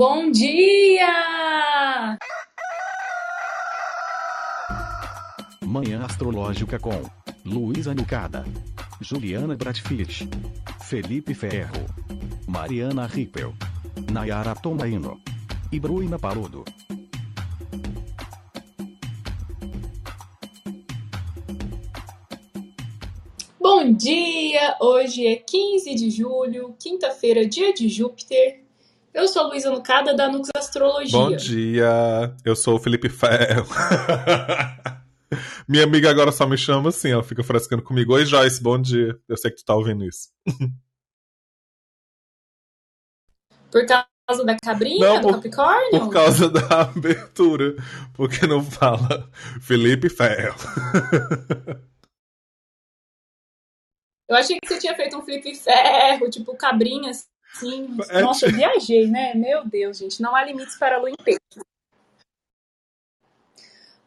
Bom dia! Manhã Astrológica com Luísa Nucada, Juliana Bratfish, Felipe Ferro, Mariana Rippel, Nayara Tomaino e Bruna Paludo. Bom dia! Hoje é 15 de julho, quinta-feira, dia de Júpiter. Eu sou a Luísa Nucada, da Nux Astrologia. Bom dia, eu sou o Felipe Ferro. Minha amiga agora só me chama assim, ela fica frescando comigo. Oi, Joyce, bom dia. Eu sei que tu tá ouvindo isso. Por causa da cabrinha, Não, do por- Capricórnio? Por causa da abertura. Porque não fala Felipe Ferro. Eu achei que você tinha feito um Felipe Ferro, tipo cabrinha, assim. É, Nossa, eu tipo- viajei, né? Meu Deus, gente, não há limites para a lua em peixe.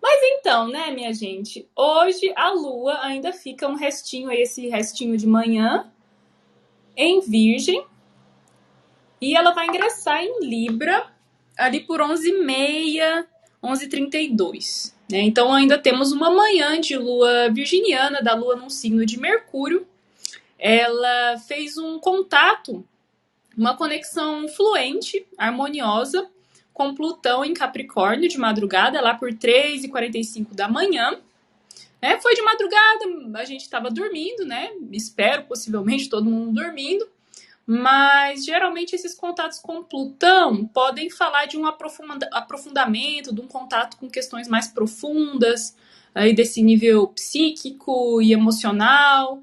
Mas então, né, minha gente? Hoje a lua ainda fica um restinho, esse restinho de manhã, em Virgem. E ela vai ingressar em Libra ali por 11h30, 11h32. Né? Então ainda temos uma manhã de lua virginiana, da lua num signo de Mercúrio. Ela fez um contato, uma conexão fluente, harmoniosa, com Plutão em Capricórnio de madrugada, lá por 3h45 da manhã. É, foi de madrugada, a gente estava dormindo, né? Espero, possivelmente, todo mundo dormindo. Mas geralmente esses contatos com Plutão podem falar de um aprofunda- aprofundamento, de um contato com questões mais profundas, aí desse nível psíquico e emocional.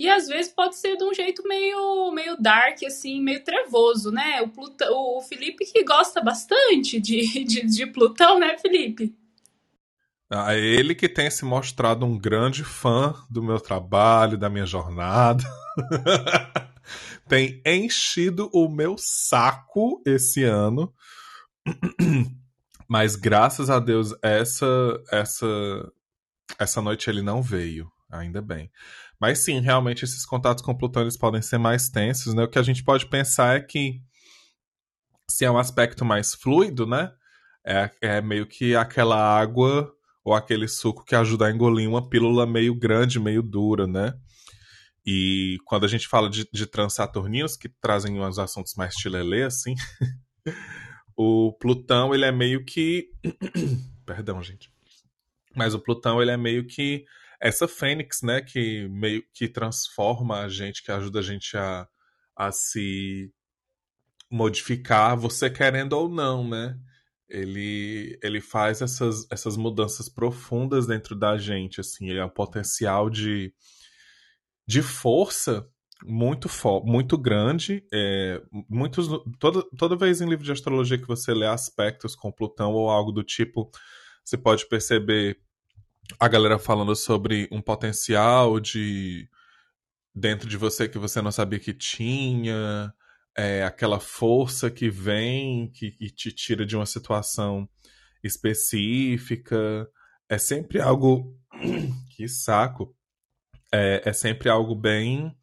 E às vezes pode ser de um jeito meio, meio dark, assim, meio trevoso, né? O, Plutão, o Felipe que gosta bastante de, de, de Plutão, né, Felipe? A ele que tem se mostrado um grande fã do meu trabalho, da minha jornada. tem enchido o meu saco esse ano. Mas graças a Deus essa essa essa noite ele não veio, ainda bem. Mas sim, realmente esses contatos com eles podem ser mais tensos, né? O que a gente pode pensar é que se é um aspecto mais fluido, né? É, é meio que aquela água ou aquele suco que ajuda a engolir uma pílula meio grande, meio dura, né? E quando a gente fala de, de transaturninos, que trazem uns assuntos mais chilelê, assim, o Plutão, ele é meio que... Perdão, gente. Mas o Plutão, ele é meio que essa fênix, né? Que meio que transforma a gente, que ajuda a gente a, a se modificar, você querendo ou não, né? Ele, ele faz essas, essas mudanças profundas dentro da gente, assim, ele é um potencial de, de força muito fo muito grande. É, muitos, toda, toda vez em livro de astrologia que você lê aspectos com Plutão ou algo do tipo, você pode perceber a galera falando sobre um potencial de dentro de você que você não sabia que tinha, é, aquela força que vem, que, que te tira de uma situação específica. É sempre algo. que saco! É, é sempre algo bem.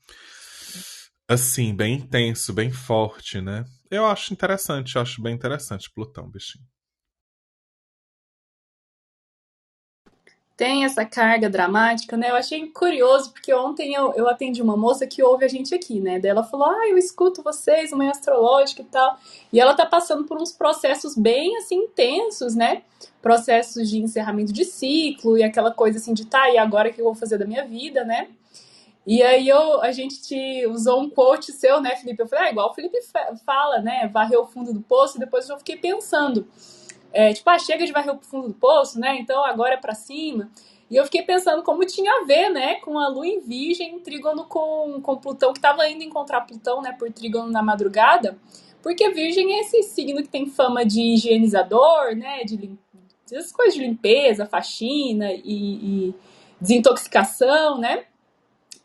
Assim, bem intenso, bem forte, né? Eu acho interessante, eu acho bem interessante Plutão, bichinho. Tem essa carga dramática, né? Eu achei curioso, porque ontem eu, eu atendi uma moça que ouve a gente aqui, né? Daí ela falou, ah, eu escuto vocês, manhã astrológica e tal. E ela tá passando por uns processos bem, assim, intensos, né? Processos de encerramento de ciclo e aquela coisa assim de, tá, e agora o que eu vou fazer da minha vida, né? E aí eu, a gente te usou um quote seu, né, Felipe? Eu falei, ah, igual o Felipe fala, né? Varreu o fundo do poço, e depois eu fiquei pensando é, tipo, ah, chega de varrer o fundo do poço, né? Então agora é para cima. E eu fiquei pensando como tinha a ver, né, com a lua em virgem, em trígono com, com Plutão, que estava indo encontrar Plutão, né, por trígono na madrugada. Porque virgem é esse signo que tem fama de higienizador, né, de essas coisas de limpeza, faxina e, e desintoxicação, né?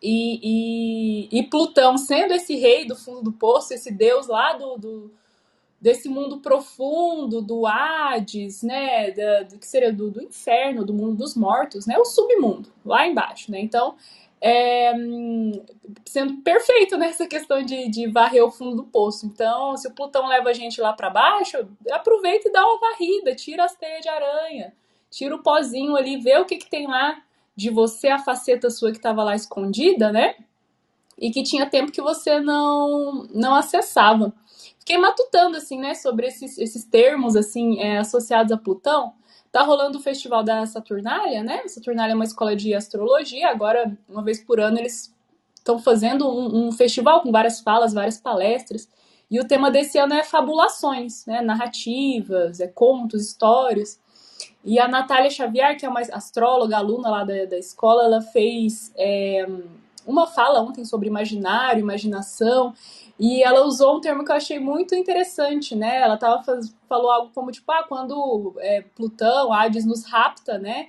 E, e, e, Plutão sendo esse rei do fundo do poço, esse deus lá do, do desse mundo profundo, do Hades, né, da, do que seria do, do, inferno, do mundo dos mortos, né, o submundo, lá embaixo, né, então é, sendo perfeito nessa questão de, de varrer o fundo do poço. Então, se o Plutão leva a gente lá para baixo, aproveita e dá uma varrida, tira as teias de aranha, tira o pozinho ali, vê o que, que tem lá de você, a faceta sua que estava lá escondida, né? E que tinha tempo que você não, não acessava. Fiquei matutando, assim, né, sobre esses, esses termos, assim, é, associados a Plutão. Tá rolando o festival da Saturnália, né? Saturnália é uma escola de astrologia. Agora, uma vez por ano, eles estão fazendo um, um, festival com várias falas, várias palestras. E o tema desse ano é fabulações, né? Narrativas, é contos, histórias. E a Natália Xavier, que é uma astróloga, aluna lá da, da escola, ela fez é, uma fala ontem sobre imaginário, imaginação. E ela usou um termo que eu achei muito interessante, né? Ela tava faz, falou algo como tipo, ah, quando é, Plutão, Hades nos rapta, né?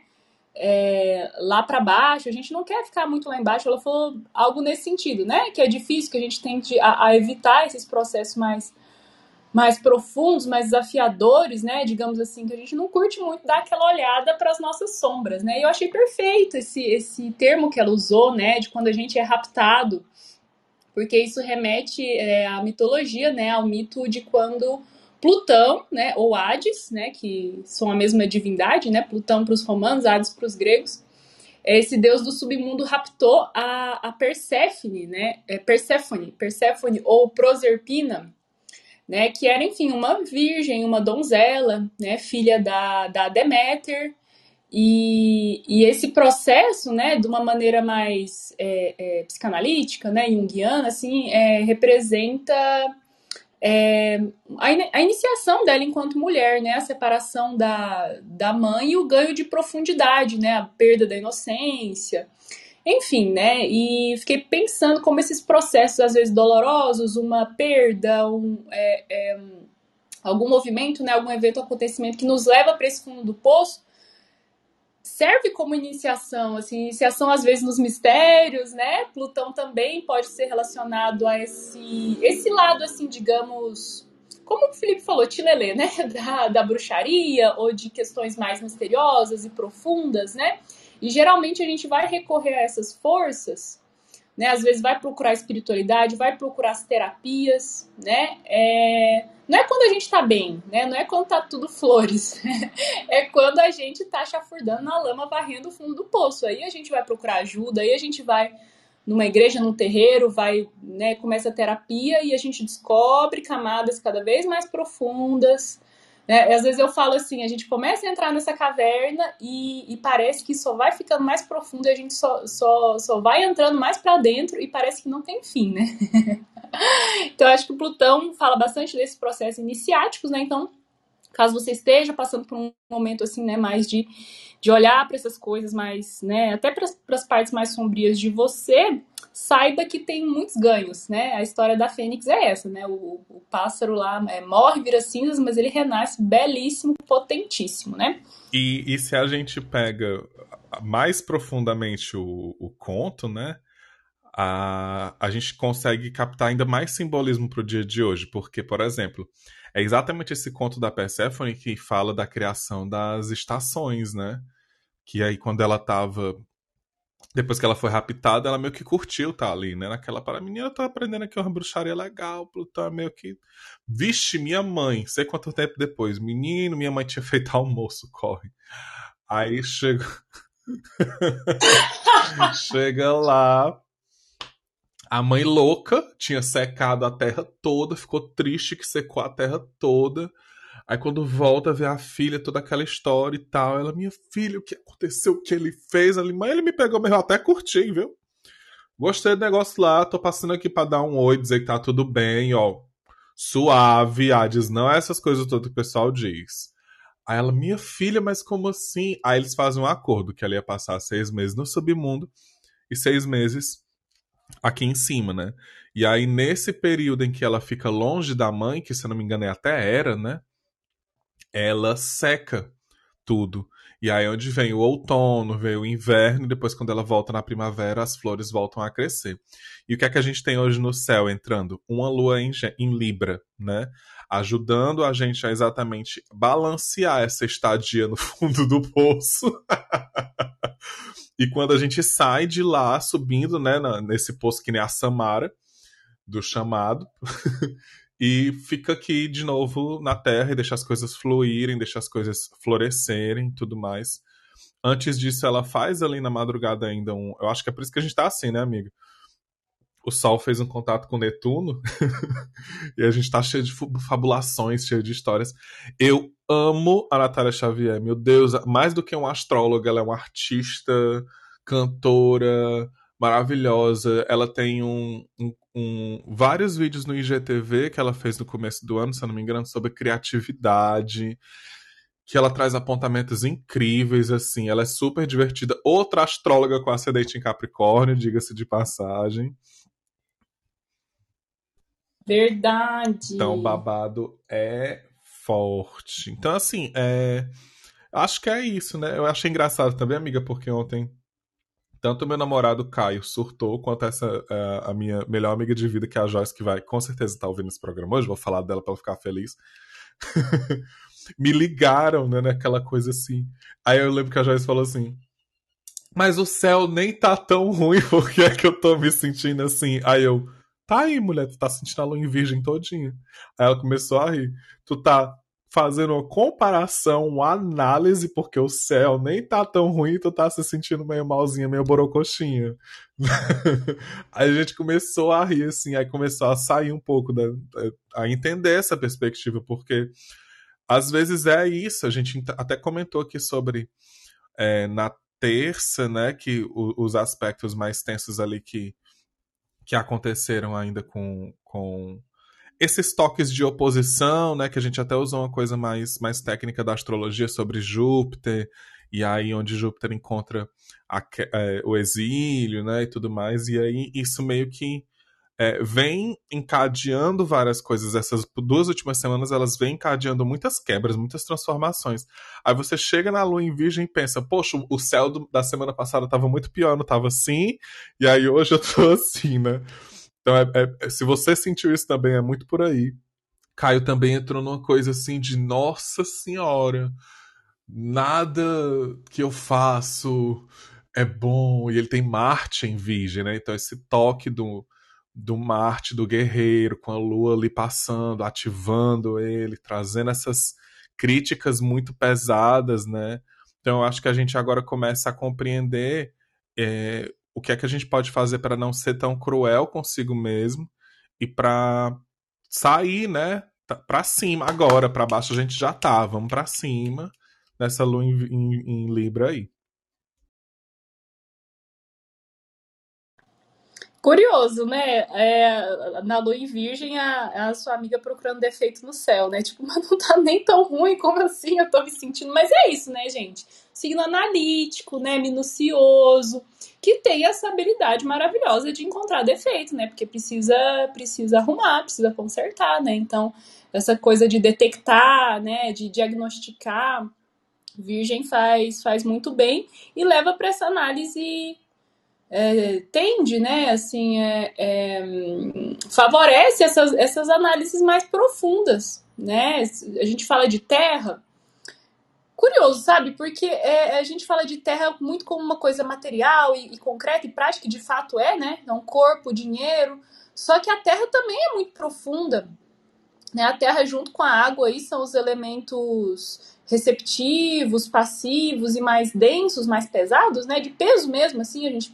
É, lá para baixo, a gente não quer ficar muito lá embaixo. Ela falou algo nesse sentido, né? Que é difícil, que a gente tente a, a evitar esses processos mais mais profundos, mais desafiadores, né? Digamos assim, que a gente não curte muito dar aquela olhada para as nossas sombras, né? E eu achei perfeito esse, esse termo que ela usou, né? De quando a gente é raptado porque isso remete é, à mitologia, né, ao mito de quando Plutão, né, ou Hades, né, que são a mesma divindade, né, Plutão para os romanos, Hades para os gregos, esse deus do submundo raptou a, a Perséfone, né, é Perséfone, Perséfone ou Proserpina, né, que era, enfim, uma virgem, uma donzela, né, filha da, da Deméter, e, e, esse processo, né, de uma maneira mais é, é, psicanalítica, né, junguiana, assim, é, representa é, a, in, a, iniciação dela enquanto mulher, né, a separação da, da mãe e o ganho de profundidade, né, a perda da inocência, enfim, né, e fiquei pensando como esses processos, às vezes dolorosos, uma perda, um, é, é, algum movimento, né, algum evento, acontecimento que nos leva para esse fundo do poço, serve como iniciação, assim, iniciação às vezes nos mistérios, né? Plutão também pode ser relacionado a esse, esse lado, assim, digamos, como o Felipe falou, tilelê, né? Da, da bruxaria ou de questões mais misteriosas e profundas, né? E geralmente a gente vai recorrer a essas forças né? Às vezes vai procurar espiritualidade, vai procurar as terapias, né? É... Não é quando a gente tá bem, né? Não é quando tá tudo flores. é quando a gente tá chafurdando na lama, varrendo o fundo do poço. Aí a gente vai procurar ajuda, aí a gente vai numa igreja, num terreiro, vai, né, começa a terapia e a gente descobre camadas cada vez mais profundas, né? Às vezes eu falo assim, a gente começa a entrar nessa caverna e, e parece que só vai ficando mais profundo e a gente só, só, só vai entrando mais para dentro e parece que não tem fim, né? então acho que o Plutão fala bastante desses processos iniciáticos, né? Então, caso você esteja passando por um momento assim, né, mais de, de olhar para essas coisas mais, né, até para as partes mais sombrias de você, saiba que tem muitos ganhos, né? A história da Fênix é essa, né? O, o pássaro lá é, morre, vira cinzas, mas ele renasce belíssimo, potentíssimo, né? E, e se a gente pega mais profundamente o, o conto, né? A, a gente consegue captar ainda mais simbolismo para o dia de hoje, porque, por exemplo, é exatamente esse conto da Persephone que fala da criação das estações, né? Que aí quando ela estava depois que ela foi raptada, ela meio que curtiu tá ali, né? Naquela para menina tá aprendendo aqui uma bruxaria legal, Plutão meio que. Vixe, minha mãe, sei quanto tempo depois. Menino, minha mãe tinha feito almoço, corre. Aí chega. chega lá. A mãe louca tinha secado a terra toda, ficou triste que secou a terra toda. Aí quando volta, vê a filha, toda aquela história e tal. Ela, minha filha, o que aconteceu? O que ele fez? Ali, mas ele me pegou mesmo, até curti, viu? Gostei do negócio lá, tô passando aqui pra dar um oi, dizer que tá tudo bem, ó. Suave, Hades, não é essas coisas todas que o pessoal diz. Aí ela, minha filha, mas como assim? Aí eles fazem um acordo que ela ia passar seis meses no submundo e seis meses aqui em cima, né? E aí, nesse período em que ela fica longe da mãe, que se eu não me engano é até era, né? Ela seca tudo. E aí onde vem o outono, vem o inverno, e depois quando ela volta na primavera, as flores voltam a crescer. E o que é que a gente tem hoje no céu entrando? Uma lua em, em Libra, né? Ajudando a gente a exatamente balancear essa estadia no fundo do poço. E quando a gente sai de lá, subindo, né, nesse posto que nem a Samara, do chamado, e fica aqui de novo na Terra e deixa as coisas fluírem, deixa as coisas florescerem tudo mais. Antes disso, ela faz ali na madrugada ainda um. Eu acho que é por isso que a gente tá assim, né, amiga? O Sol fez um contato com Netuno e a gente tá cheio de fabulações, cheio de histórias. Eu amo a Natália Xavier, meu Deus, mais do que uma astróloga, ela é uma artista, cantora, maravilhosa. Ela tem um, um, um, vários vídeos no IGTV que ela fez no começo do ano, se eu não me engano, sobre criatividade. Que ela traz apontamentos incríveis, assim. Ela é super divertida. Outra astróloga com ascendente em Capricórnio, diga-se de passagem. Verdade. Então, o babado é forte. Então, assim, é... acho que é isso, né? Eu achei engraçado também, amiga, porque ontem tanto meu namorado Caio surtou, quanto essa uh, a minha melhor amiga de vida, que é a Joyce, que vai com certeza estar tá ouvindo esse programa hoje, vou falar dela para ela ficar feliz. Me ligaram, né, naquela coisa assim. Aí eu lembro que a Joyce falou assim: Mas o céu nem tá tão ruim, por que é que eu tô me sentindo assim? Aí eu, tá aí, mulher, tu tá sentindo a lua em virgem todinha. Aí ela começou a rir. Tu tá fazendo uma comparação, uma análise, porque o céu nem tá tão ruim, tu tá se sentindo meio malzinha, meio borocoxinha. a gente começou a rir, assim, aí começou a sair um pouco, da, a entender essa perspectiva, porque às vezes é isso, a gente até comentou aqui sobre é, na terça, né, que o, os aspectos mais tensos ali que, que aconteceram ainda com, com esses toques de oposição, né, que a gente até usou uma coisa mais, mais técnica da astrologia sobre Júpiter, e aí onde Júpiter encontra a, é, o exílio, né, e tudo mais, e aí isso meio que é, vem encadeando várias coisas. Essas duas últimas semanas elas vêm encadeando muitas quebras, muitas transformações. Aí você chega na lua em virgem e pensa, poxa, o céu do, da semana passada estava muito pior, não estava assim, e aí hoje eu tô assim, né? Então, é, é, se você sentiu isso também, é muito por aí. Caio também entrou numa coisa assim de Nossa Senhora, nada que eu faço é bom. E ele tem Marte em Virgem, né? Então, esse toque do, do Marte, do guerreiro, com a lua ali passando, ativando ele, trazendo essas críticas muito pesadas, né? Então, eu acho que a gente agora começa a compreender é, o que é que a gente pode fazer para não ser tão cruel consigo mesmo e para sair, né, para cima agora, para baixo a gente já tá, vamos para cima nessa lua em, em, em Libra aí. Curioso, né? É, na lua em virgem, a, a, sua amiga procurando defeito no céu, né? Tipo, mas não tá nem tão ruim, como assim? Eu tô me sentindo. Mas é isso, né, gente? Signo analítico, né? Minucioso, que tem essa habilidade maravilhosa de encontrar defeito, né? Porque precisa, precisa arrumar, precisa consertar, né? Então, essa coisa de detectar, né? De diagnosticar, Virgem faz, faz muito bem e leva para essa análise é, tende, né, assim, é, é, favorece essas, essas análises mais profundas, né? A gente fala de terra, curioso, sabe? Porque é, a gente fala de terra muito como uma coisa material e, e, concreta e prática, e de fato é, né? É um corpo, dinheiro. Só que a terra também é muito profunda. Né? A terra, junto com a água, aí, são os elementos receptivos, passivos e mais densos, mais pesados, né? De peso mesmo, assim, a gente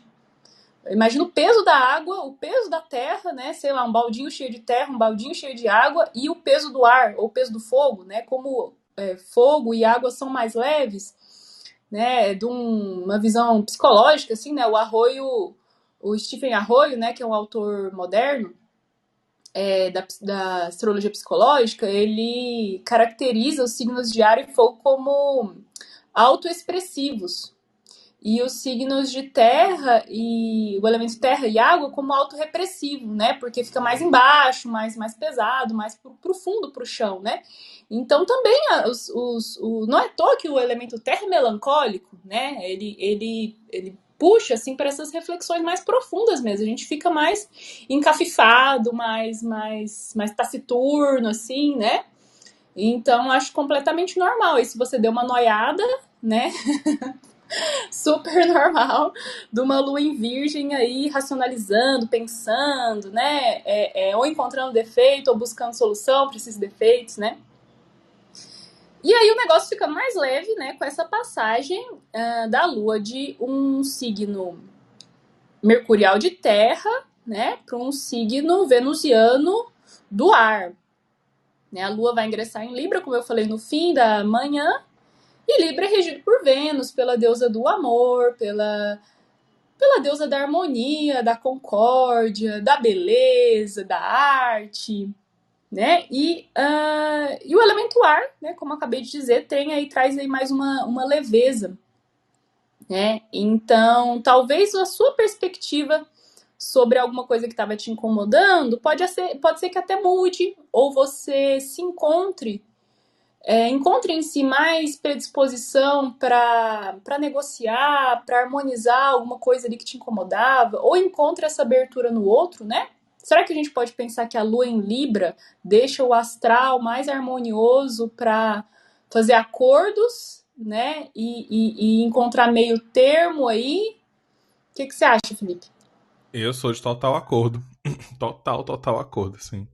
Imagina o peso da água, o peso da terra, né? Sei lá, um baldinho cheio de terra, um baldinho cheio de água e o peso do ar, ou o peso do fogo, né? Como é, fogo e água são mais leves, né? De um, uma visão psicológica, assim, né? O Arroio, o Stephen Arroio, né? Que é um autor moderno é, da, da astrologia psicológica, ele caracteriza os signos de ar e fogo como autoexpressivos, e os signos de terra e o elemento terra e água como autorrepressivo, né? Porque fica mais embaixo, mais, mais pesado, mais pro, pro fundo, chão, né? Então também os, os, o, não é toa que o elemento terra é melancólico, né? Ele, ele, ele puxa assim para essas reflexões mais profundas mesmo. A gente fica mais encafifado, mais mais mais taciturno assim, né? Então acho completamente normal. E se você deu uma noiada, né? super normal de uma lua em virgem aí racionalizando, pensando, né? É, é, ou encontrando defeito ou buscando solução para esses defeitos, né? E aí o negócio fica mais leve, né, com essa passagem uh, da lua de um signo mercurial de terra, né, para um signo venusiano do ar. Né, a lua vai ingressar em Libra, como eu falei no fim da manhã, e Libra é regido por Vênus, pela deusa do amor, pela, pela deusa da harmonia, da concórdia, da beleza, da arte, né? E, uh, e o elemento ar, né? Como acabei de dizer, tem aí, traz aí mais uma, uma leveza, né? Então, talvez a sua perspectiva sobre alguma coisa que estava te incomodando pode ser, pode ser que até mude, ou você se encontre é, encontre em si mais predisposição para negociar, para harmonizar alguma coisa ali que te incomodava, ou encontre essa abertura no outro, né? Será que a gente pode pensar que a lua em Libra deixa o astral mais harmonioso para fazer acordos, né? E, e, e, encontrar meio termo aí? O que, que você acha, Felipe? Eu sou de total acordo. Total, total acordo, sim.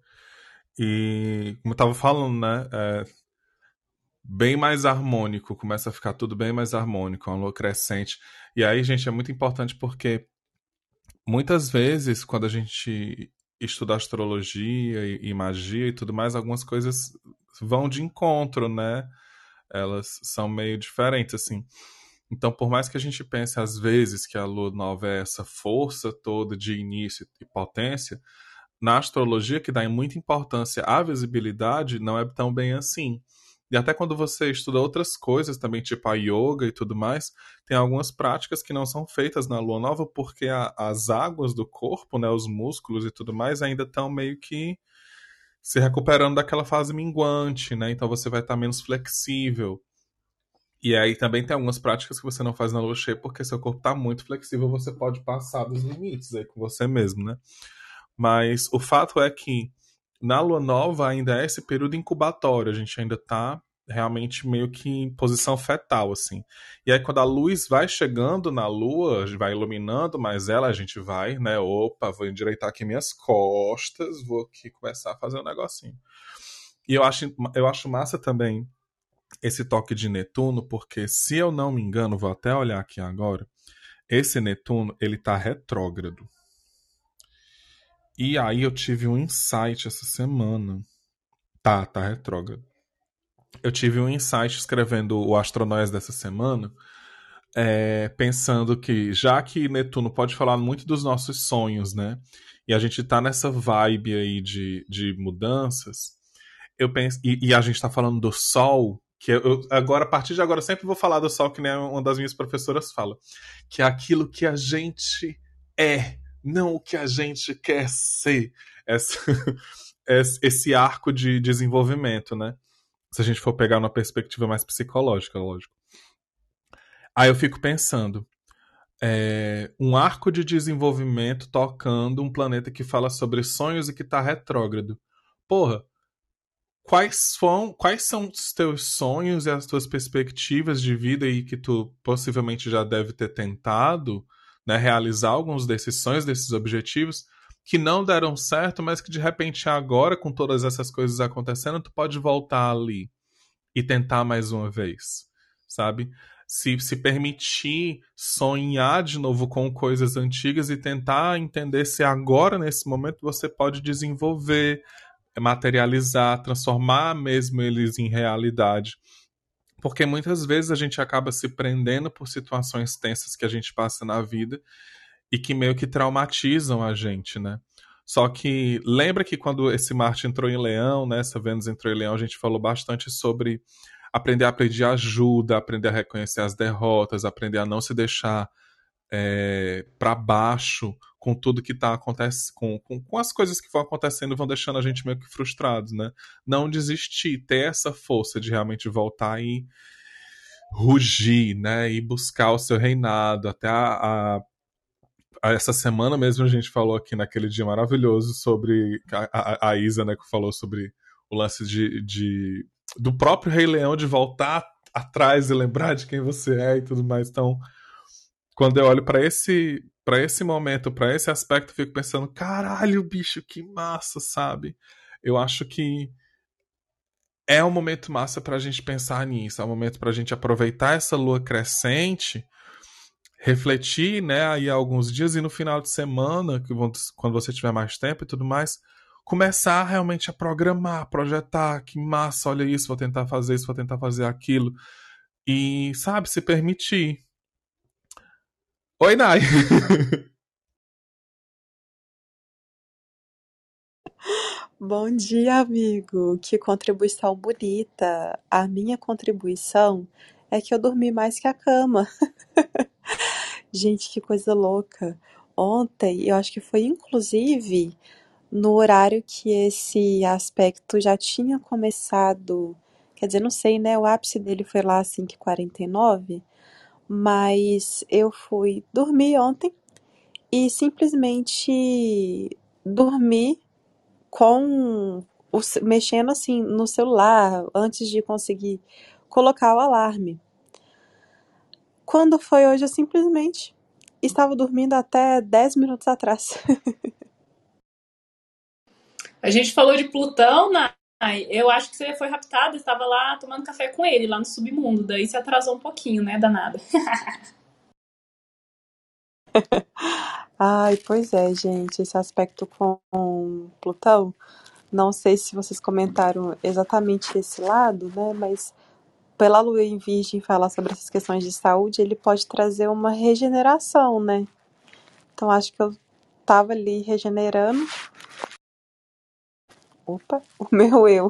E como eu tava falando, né? É, bem mais harmônico, começa a ficar tudo bem mais harmônico, uma lua crescente. E aí, gente, é muito importante porque muitas vezes, quando a gente estuda astrologia e, e magia e tudo mais, algumas coisas vão de encontro, né? Elas são meio diferentes, assim. Então, por mais que a gente pense às vezes que a lua nova é essa força toda de início e potência, na astrologia, que dá muita importância à visibilidade, não é tão bem assim. E até quando você estuda outras coisas também, tipo a yoga e tudo mais, tem algumas práticas que não são feitas na lua nova porque a, as águas do corpo, né, os músculos e tudo mais, ainda estão meio que se recuperando daquela fase minguante, né? Então você vai estar menos flexível. E aí também tem algumas práticas que você não faz na lua cheia porque seu corpo está muito flexível, você pode passar dos limites aí com você mesmo, né? Mas o fato é que na lua nova ainda é esse período incubatório, a gente ainda está realmente meio que em posição fetal, assim. E aí, quando a luz vai chegando na lua, vai iluminando mais ela, a gente vai, né? Opa, vou endireitar aqui minhas costas, vou aqui começar a fazer um negocinho. E eu acho, eu acho massa também esse toque de Netuno, porque se eu não me engano, vou até olhar aqui agora, esse Netuno, ele tá retrógrado. E aí eu tive um insight essa semana. Tá, tá retrógrado. Eu tive um insight escrevendo o Astronóias dessa semana, é, pensando que, já que Netuno pode falar muito dos nossos sonhos, né? E a gente tá nessa vibe aí de, de mudanças, eu penso. E, e a gente tá falando do Sol, que eu, agora, a partir de agora, eu sempre vou falar do Sol, que nem uma das minhas professoras fala. Que é aquilo que a gente é não o que a gente quer ser. Essa, esse arco de desenvolvimento, né? Se a gente for pegar uma perspectiva mais psicológica, lógico. Aí eu fico pensando, é, um arco de desenvolvimento tocando um planeta que fala sobre sonhos e que está retrógrado. Porra, quais são, quais são os teus sonhos e as tuas perspectivas de vida aí que tu possivelmente já deve ter tentado né, realizar alguns desses sonhos, desses objetivos que não deram certo, mas que de repente agora, com todas essas coisas acontecendo, tu pode voltar ali e tentar mais uma vez, sabe? Se, se permitir sonhar de novo com coisas antigas e tentar entender se agora, nesse momento, você pode desenvolver, materializar, transformar mesmo eles em realidade porque muitas vezes a gente acaba se prendendo por situações tensas que a gente passa na vida e que meio que traumatizam a gente, né? Só que lembra que quando esse Marte entrou em Leão, né, essa Vênus entrou em Leão, a gente falou bastante sobre aprender a pedir ajuda, aprender a reconhecer as derrotas, aprender a não se deixar é, para baixo com tudo que está acontecendo, com, com, com, as coisas que vão acontecendo vão deixando a gente meio que frustrados, né? Não desistir, ter essa força de realmente voltar e rugir, né? E buscar o seu reinado. Até a, a, a essa semana mesmo a gente falou aqui naquele dia maravilhoso sobre a, a Isa, né? Que falou sobre o lance de, de do próprio Rei Leão de voltar atrás e lembrar de quem você é e tudo mais. Então, quando eu olho para esse para esse momento, para esse aspecto, eu fico pensando, caralho, bicho, que massa, sabe? Eu acho que é um momento massa pra gente pensar nisso, é um momento pra gente aproveitar essa lua crescente, refletir, né, aí alguns dias e no final de semana, que quando você tiver mais tempo e tudo mais, começar realmente a programar, projetar, que massa, olha isso, vou tentar fazer isso, vou tentar fazer aquilo. E, sabe, se permitir. Oi, Nai. Bom dia, amigo. Que contribuição bonita. A minha contribuição é que eu dormi mais que a cama. Gente, que coisa louca. Ontem, eu acho que foi inclusive no horário que esse aspecto já tinha começado. Quer dizer, não sei, né? O ápice dele foi lá às 5h49, mas eu fui dormir ontem e simplesmente dormi com o, mexendo assim no celular antes de conseguir colocar o alarme. Quando foi hoje, eu simplesmente estava dormindo até 10 minutos atrás. A gente falou de Plutão, Nai. Eu acho que você foi raptada, estava lá tomando café com ele, lá no submundo. Daí se atrasou um pouquinho, né, danada. Ai, pois é, gente, esse aspecto com Plutão, não sei se vocês comentaram exatamente esse lado, né, mas pela Lua em Virgem falar sobre essas questões de saúde, ele pode trazer uma regeneração, né? Então acho que eu tava ali regenerando opa, o meu eu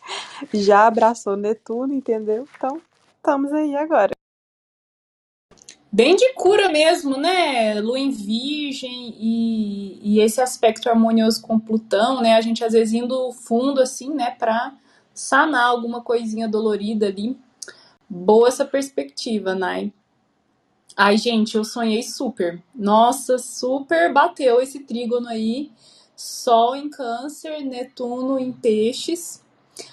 já abraçou Netuno, entendeu? Então, estamos aí agora. Bem de cura mesmo, né? Lua em Virgem e, e esse aspecto harmonioso com Plutão, né? A gente às vezes indo fundo assim, né? Pra sanar alguma coisinha dolorida ali. Boa essa perspectiva, Nai. Ai, gente, eu sonhei super. Nossa, super bateu esse trígono aí. Sol em Câncer, Netuno em Peixes.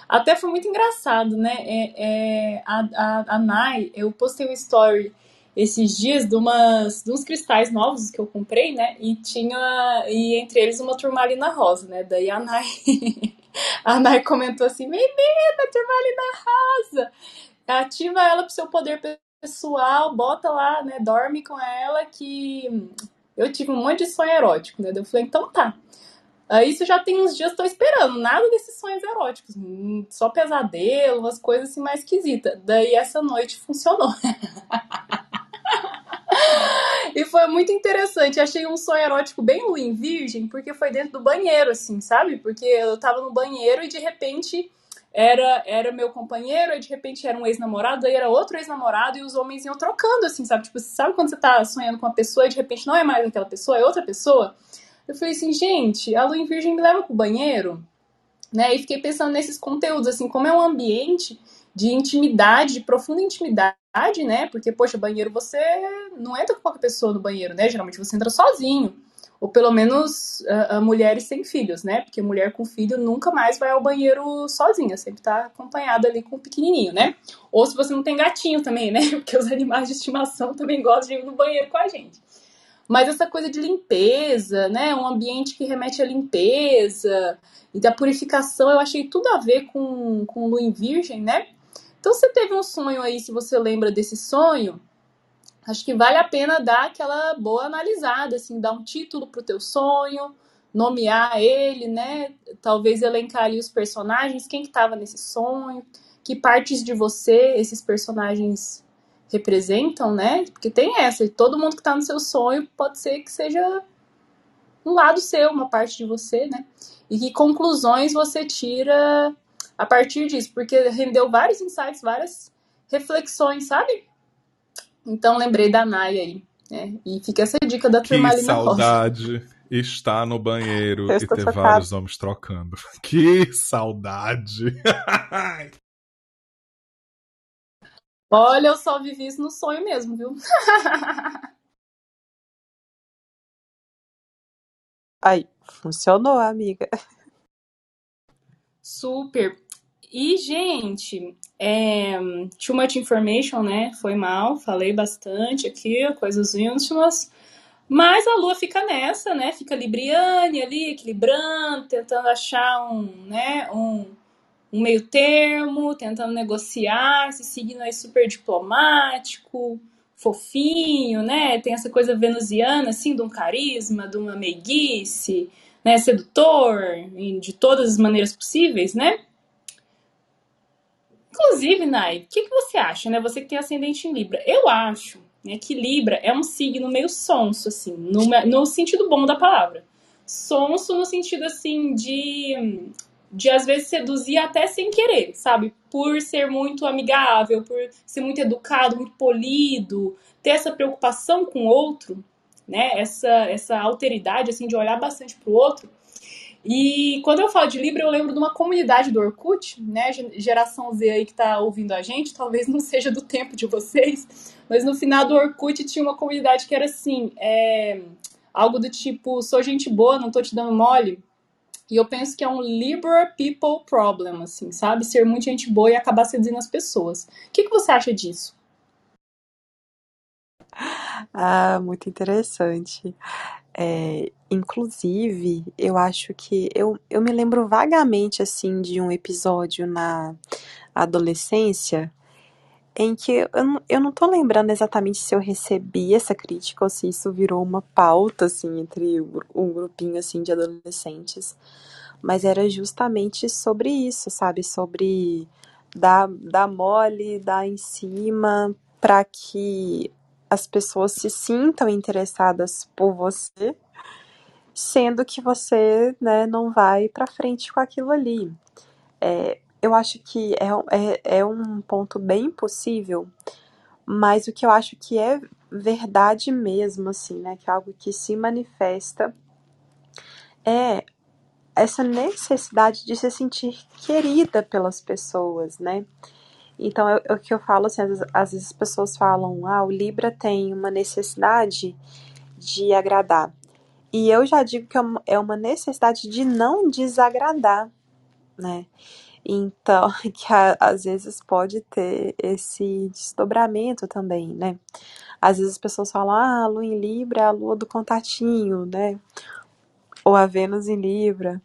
Até foi muito engraçado, né? É, é, a, a, a Nai, eu postei um story esses dias de, umas, de uns cristais novos que eu comprei, né? E tinha, e entre eles uma turmalina rosa, né? Daí a Nai, a Nai comentou assim: Menina, turmalina rosa! Ativa ela pro seu poder pessoal, bota lá, né? Dorme com ela que eu tive um monte de sonho erótico, né? Eu falei, então tá. Isso já tem uns dias, tô esperando, nada desses sonhos eróticos, só pesadelo, umas coisas assim mais esquisitas. Daí essa noite funcionou. e foi muito interessante. Achei um sonho erótico bem ruim, virgem, porque foi dentro do banheiro, assim, sabe? Porque eu tava no banheiro e de repente era era meu companheiro, e de repente era um ex-namorado, aí era outro ex-namorado e os homens iam trocando, assim, sabe? Tipo, sabe quando você tá sonhando com uma pessoa e de repente não é mais aquela pessoa, é outra pessoa? Eu falei assim, gente, a lua em virgem me leva pro banheiro, né? E fiquei pensando nesses conteúdos, assim, como é um ambiente de intimidade, de profunda intimidade, né? Porque, poxa, banheiro você não entra com qualquer pessoa no banheiro, né? Geralmente você entra sozinho. Ou pelo menos uh, mulheres sem filhos, né? Porque mulher com filho nunca mais vai ao banheiro sozinha, sempre tá acompanhada ali com o pequenininho, né? Ou se você não tem gatinho também, né? Porque os animais de estimação também gostam de ir no banheiro com a gente. Mas essa coisa de limpeza, né? Um ambiente que remete à limpeza e da purificação, eu achei tudo a ver com, com Lua em Virgem, né? Então, você teve um sonho aí, se você lembra desse sonho, acho que vale a pena dar aquela boa analisada, assim, dar um título pro teu sonho, nomear ele, né? Talvez elencar ali os personagens, quem que tava nesse sonho, que partes de você esses personagens representam, né? Porque tem essa, todo mundo que tá no seu sonho pode ser que seja um lado seu, uma parte de você, né? E que conclusões você tira a partir disso, porque rendeu vários insights, várias reflexões, sabe? Então lembrei da Naya aí, né? E fica essa dica da turmalina Que saudade rosa. estar no banheiro e ter chocada. vários homens trocando. Que saudade! Olha, eu só vivi isso no sonho mesmo, viu? Aí, funcionou, amiga. Super. E, gente, É, too much information, né? Foi mal, falei bastante aqui, coisas íntimas. Mas a Lua fica nessa, né? Fica libriane ali, equilibrando, tentando achar um, né, um, um meio termo, tentando negociar, esse signo aí super diplomático, fofinho, né? Tem essa coisa venusiana, assim, de um carisma, de uma meiguice, né? Sedutor, de todas as maneiras possíveis, né? Inclusive, Nai, o que, que você acha, né? Você que tem ascendente em Libra. Eu acho né, que Libra é um signo meio sonso, assim, no, no sentido bom da palavra. Sonso no sentido, assim, de, de às vezes seduzir até sem querer, sabe? Por ser muito amigável, por ser muito educado, muito polido, ter essa preocupação com o outro, né? Essa, essa alteridade, assim, de olhar bastante pro outro. E quando eu falo de Libra, eu lembro de uma comunidade do Orkut, né? Geração Z aí que tá ouvindo a gente, talvez não seja do tempo de vocês, mas no final do Orkut tinha uma comunidade que era assim, é, algo do tipo, sou gente boa, não tô te dando mole. E eu penso que é um Libra people problem, assim, sabe? Ser muito gente boa e acabar seduzindo as pessoas. O que, que você acha disso? Ah, muito interessante. É, inclusive, eu acho que eu, eu me lembro vagamente assim de um episódio na adolescência em que eu, não- eu não tô lembrando exatamente se eu recebi essa crítica ou se isso virou uma pauta assim entre um grupinho assim de adolescentes, mas era justamente sobre isso, sabe? Sobre dar, dar mole, dar em cima para que as pessoas se sintam interessadas por você, sendo que você né, não vai para frente com aquilo ali. É, eu acho que é, é, é um ponto bem possível, mas o que eu acho que é verdade mesmo, assim, né, que é algo que se manifesta, é essa necessidade de se sentir querida pelas pessoas, né? Então, é, é o que eu falo assim, às vezes, às vezes as pessoas falam, ah, o Libra tem uma necessidade de agradar. E eu já digo que é, é uma necessidade de não desagradar, né? Então, que a, às vezes pode ter esse desdobramento também, né? Às vezes as pessoas falam, ah, a lua em Libra é a lua do contatinho, né? Ou a Vênus em Libra.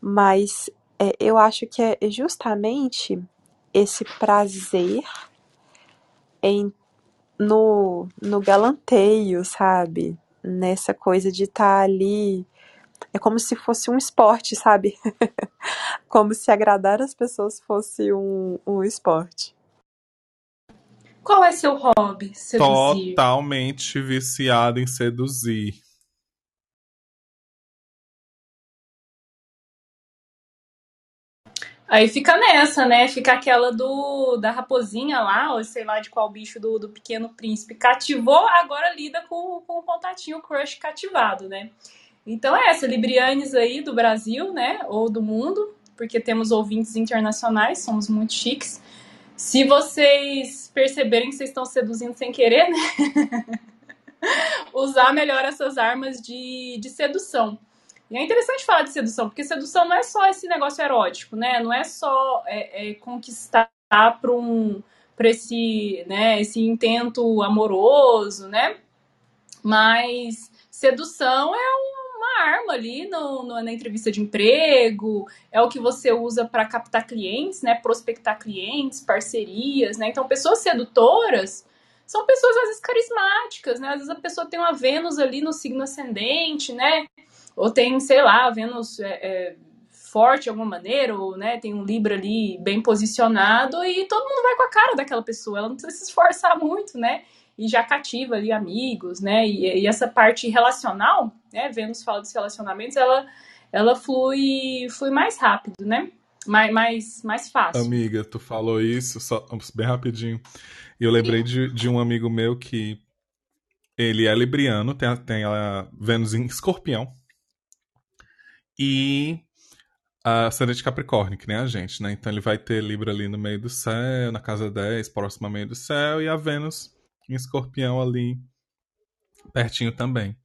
Mas é, eu acho que é justamente esse prazer em no, no galanteio, sabe? Nessa coisa de estar tá ali. É como se fosse um esporte, sabe? como se agradar as pessoas fosse um, um esporte. Qual é seu hobby? Seduzir? Totalmente viciado em seduzir. Aí fica nessa, né? Fica aquela do da raposinha lá, ou sei lá de qual bicho do, do Pequeno Príncipe. Cativou, agora lida com, com o contatinho crush cativado, né? Então é essa, Librianes aí do Brasil, né? Ou do mundo, porque temos ouvintes internacionais, somos muito chiques. Se vocês perceberem que vocês estão seduzindo sem querer, né? Usar melhor essas armas de, de sedução. E é interessante falar de sedução, porque sedução não é só esse negócio erótico, né? Não é só é, é conquistar para um para esse, né, esse intento amoroso, né? Mas sedução é uma arma ali no, no, na entrevista de emprego, é o que você usa para captar clientes, né? Prospectar clientes, parcerias, né? Então, pessoas sedutoras são pessoas às vezes carismáticas, né? Às vezes a pessoa tem uma Vênus ali no signo ascendente, né? ou tem, sei lá, Vênus é, é, forte de alguma maneira, ou né, tem um Libra ali bem posicionado, e todo mundo vai com a cara daquela pessoa, ela não precisa se esforçar muito, né? E já cativa ali amigos, né? E, e essa parte relacional, né? Vênus fala dos relacionamentos, ela, ela flui, flui mais rápido, né? Mais, mais, mais fácil. Amiga, tu falou isso, só bem rapidinho. E eu lembrei de, de um amigo meu que ele é libriano, tem, tem a Vênus em escorpião. E a ascendente Capricórnio, que nem a gente, né? Então ele vai ter Libra ali no meio do céu, na casa 10, próximo ao meio do céu, e a Vênus em escorpião ali pertinho também.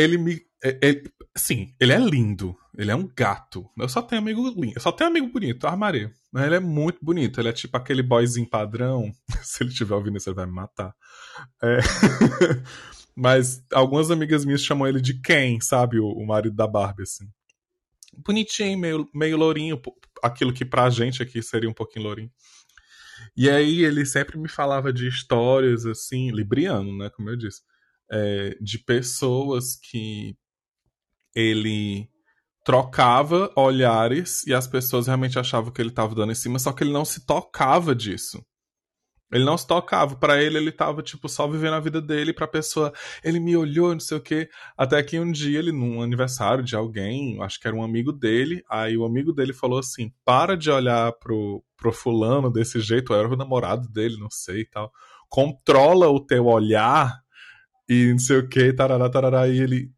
Ele me. É, é, sim, ele é lindo. Ele é um gato. Eu só tenho amigo lindo. Eu só tenho amigo bonito, armaria. Mas ele é muito bonito. Ele é tipo aquele boyzinho padrão. Se ele estiver ouvindo isso, ele vai me matar. É... Mas algumas amigas minhas chamam ele de Ken, sabe? O, o marido da Barbie, assim. Bonitinho, meio, meio lourinho. Aquilo que pra gente aqui seria um pouquinho lourinho. E aí ele sempre me falava de histórias, assim, libriano, né? Como eu disse. É, de pessoas que ele trocava olhares e as pessoas realmente achavam que ele estava dando em cima, só que ele não se tocava disso. Ele não se tocava. Para ele, ele tava, tipo, só vivendo a vida dele. Pra pessoa, ele me olhou, não sei o quê. Até que um dia, ele, num aniversário de alguém, acho que era um amigo dele, aí o amigo dele falou assim: para de olhar pro, pro fulano desse jeito, era o namorado dele, não sei e tal. Controla o teu olhar e não sei o que, tarará, tarará. E ele.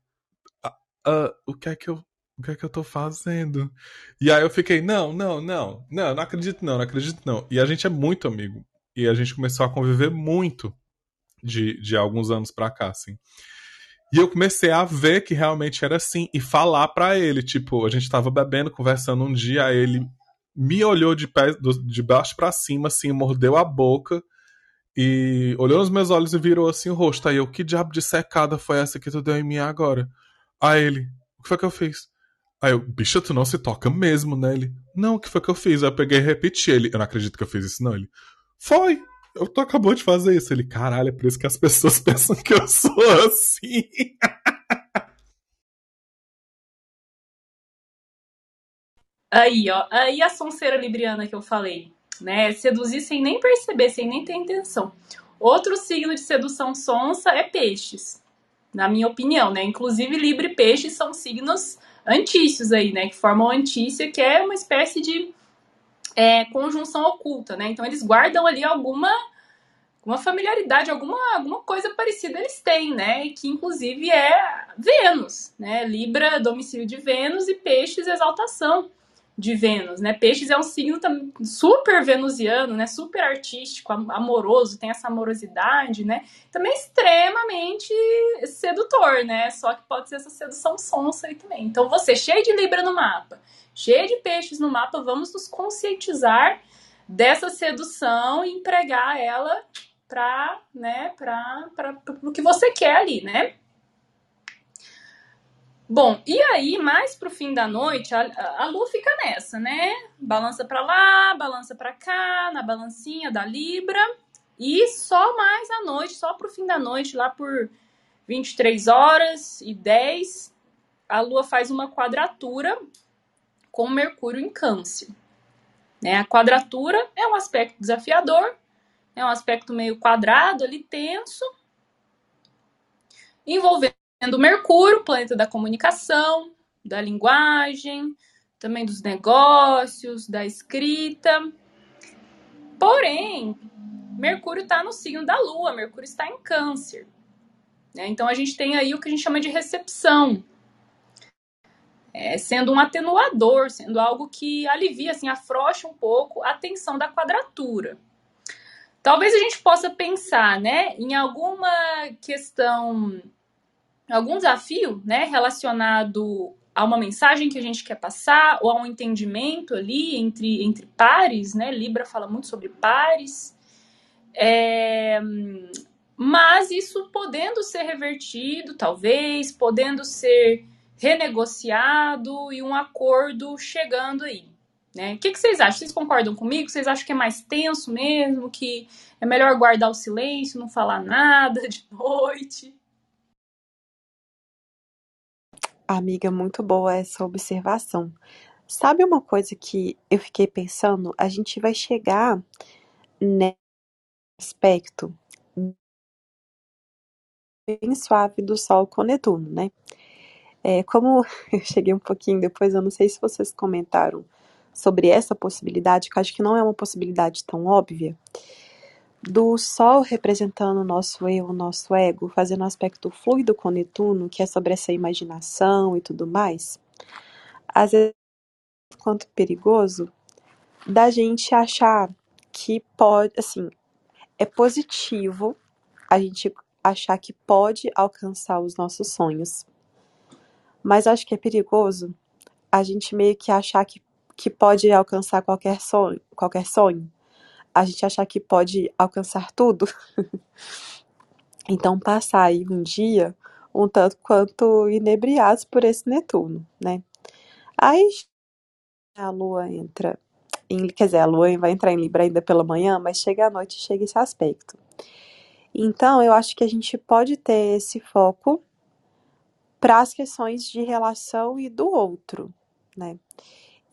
Ah, ah, o que é que eu o que é que eu tô fazendo? E aí eu fiquei, não, não, não, não, não acredito não, não acredito não. E a gente é muito amigo. E a gente começou a conviver muito de, de alguns anos pra cá, assim. E eu comecei a ver que realmente era assim e falar para ele, tipo, a gente tava bebendo, conversando um dia, aí ele me olhou de, pé, de baixo para cima, assim, mordeu a boca e olhou nos meus olhos e virou assim o rosto. Aí eu, que diabo de secada foi essa que tu deu em mim agora? Aí ele, o que foi que eu fiz? Aí eu, bicha, tu não se toca mesmo, né? Ele, não, o que foi que eu fiz? Aí eu peguei e repeti. Ele, eu não acredito que eu fiz isso, não. Ele, foi! Eu tô acabou de fazer isso. Ele, caralho, é por isso que as pessoas pensam que eu sou assim. Aí, ó. Aí a sonceira libriana que eu falei, né? Seduzir sem nem perceber, sem nem ter intenção. Outro signo de sedução sonsa é peixes, na minha opinião, né? Inclusive, Libra e Peixe são signos antícios aí, né? Que formam antícia, que é uma espécie de é, conjunção oculta, né? Então eles guardam ali alguma uma familiaridade, alguma, alguma coisa parecida eles têm, né? Que inclusive é Vênus, né? Libra, domicílio de Vênus e Peixes, exaltação de Vênus, né? Peixes é um signo super venusiano, né? Super artístico, amoroso, tem essa amorosidade, né? Também extremamente sedutor, né? Só que pode ser essa sedução sonsa aí também. Então você cheio de Libra no mapa, cheio de peixes no mapa, vamos nos conscientizar dessa sedução e empregar ela para, né, para o que você quer ali, né? Bom, e aí, mais pro fim da noite, a, a Lu fica nessa, né? Balança para lá, balança para cá, na balancinha da Libra. E só mais à noite, só pro fim da noite, lá por 23 horas e 10, a Lua faz uma quadratura com Mercúrio em Câncer. Né? A quadratura é um aspecto desafiador, é um aspecto meio quadrado ali, tenso, envolvendo Mercúrio, planeta da comunicação, da linguagem, também dos negócios, da escrita. Porém, Mercúrio está no signo da Lua, Mercúrio está em Câncer. Né? Então a gente tem aí o que a gente chama de recepção, é, sendo um atenuador, sendo algo que alivia, assim, afrouxa um pouco a tensão da quadratura. Talvez a gente possa pensar, né, em alguma questão, algum desafio, né, relacionado a uma mensagem que a gente quer passar ou a um entendimento ali entre, entre pares, né? Libra fala muito sobre pares. É, mas isso podendo ser revertido, talvez, podendo ser renegociado e um acordo chegando aí. Né? O que, que vocês acham? Vocês concordam comigo? Vocês acham que é mais tenso mesmo? Que é melhor guardar o silêncio, não falar nada de noite? Amiga, muito boa essa observação. Sabe uma coisa que eu fiquei pensando? A gente vai chegar nesse aspecto bem suave do Sol com Netuno, né? É, como eu cheguei um pouquinho depois, eu não sei se vocês comentaram sobre essa possibilidade, que eu acho que não é uma possibilidade tão óbvia, do Sol representando o nosso eu, o nosso ego, fazendo um aspecto fluido com Netuno, que é sobre essa imaginação e tudo mais, às vezes quanto perigoso da gente achar que pode, assim, é positivo a gente achar que pode alcançar os nossos sonhos. Mas acho que é perigoso a gente meio que achar que que pode alcançar qualquer sonho, qualquer sonho, a gente achar que pode alcançar tudo. então passar aí um dia um tanto quanto inebriados por esse Netuno, né? Aí a Lua entra em, quer dizer, a Lua vai entrar em Libra ainda pela manhã, mas chega à noite chega esse aspecto. Então, eu acho que a gente pode ter esse foco para as questões de relação e do outro, né?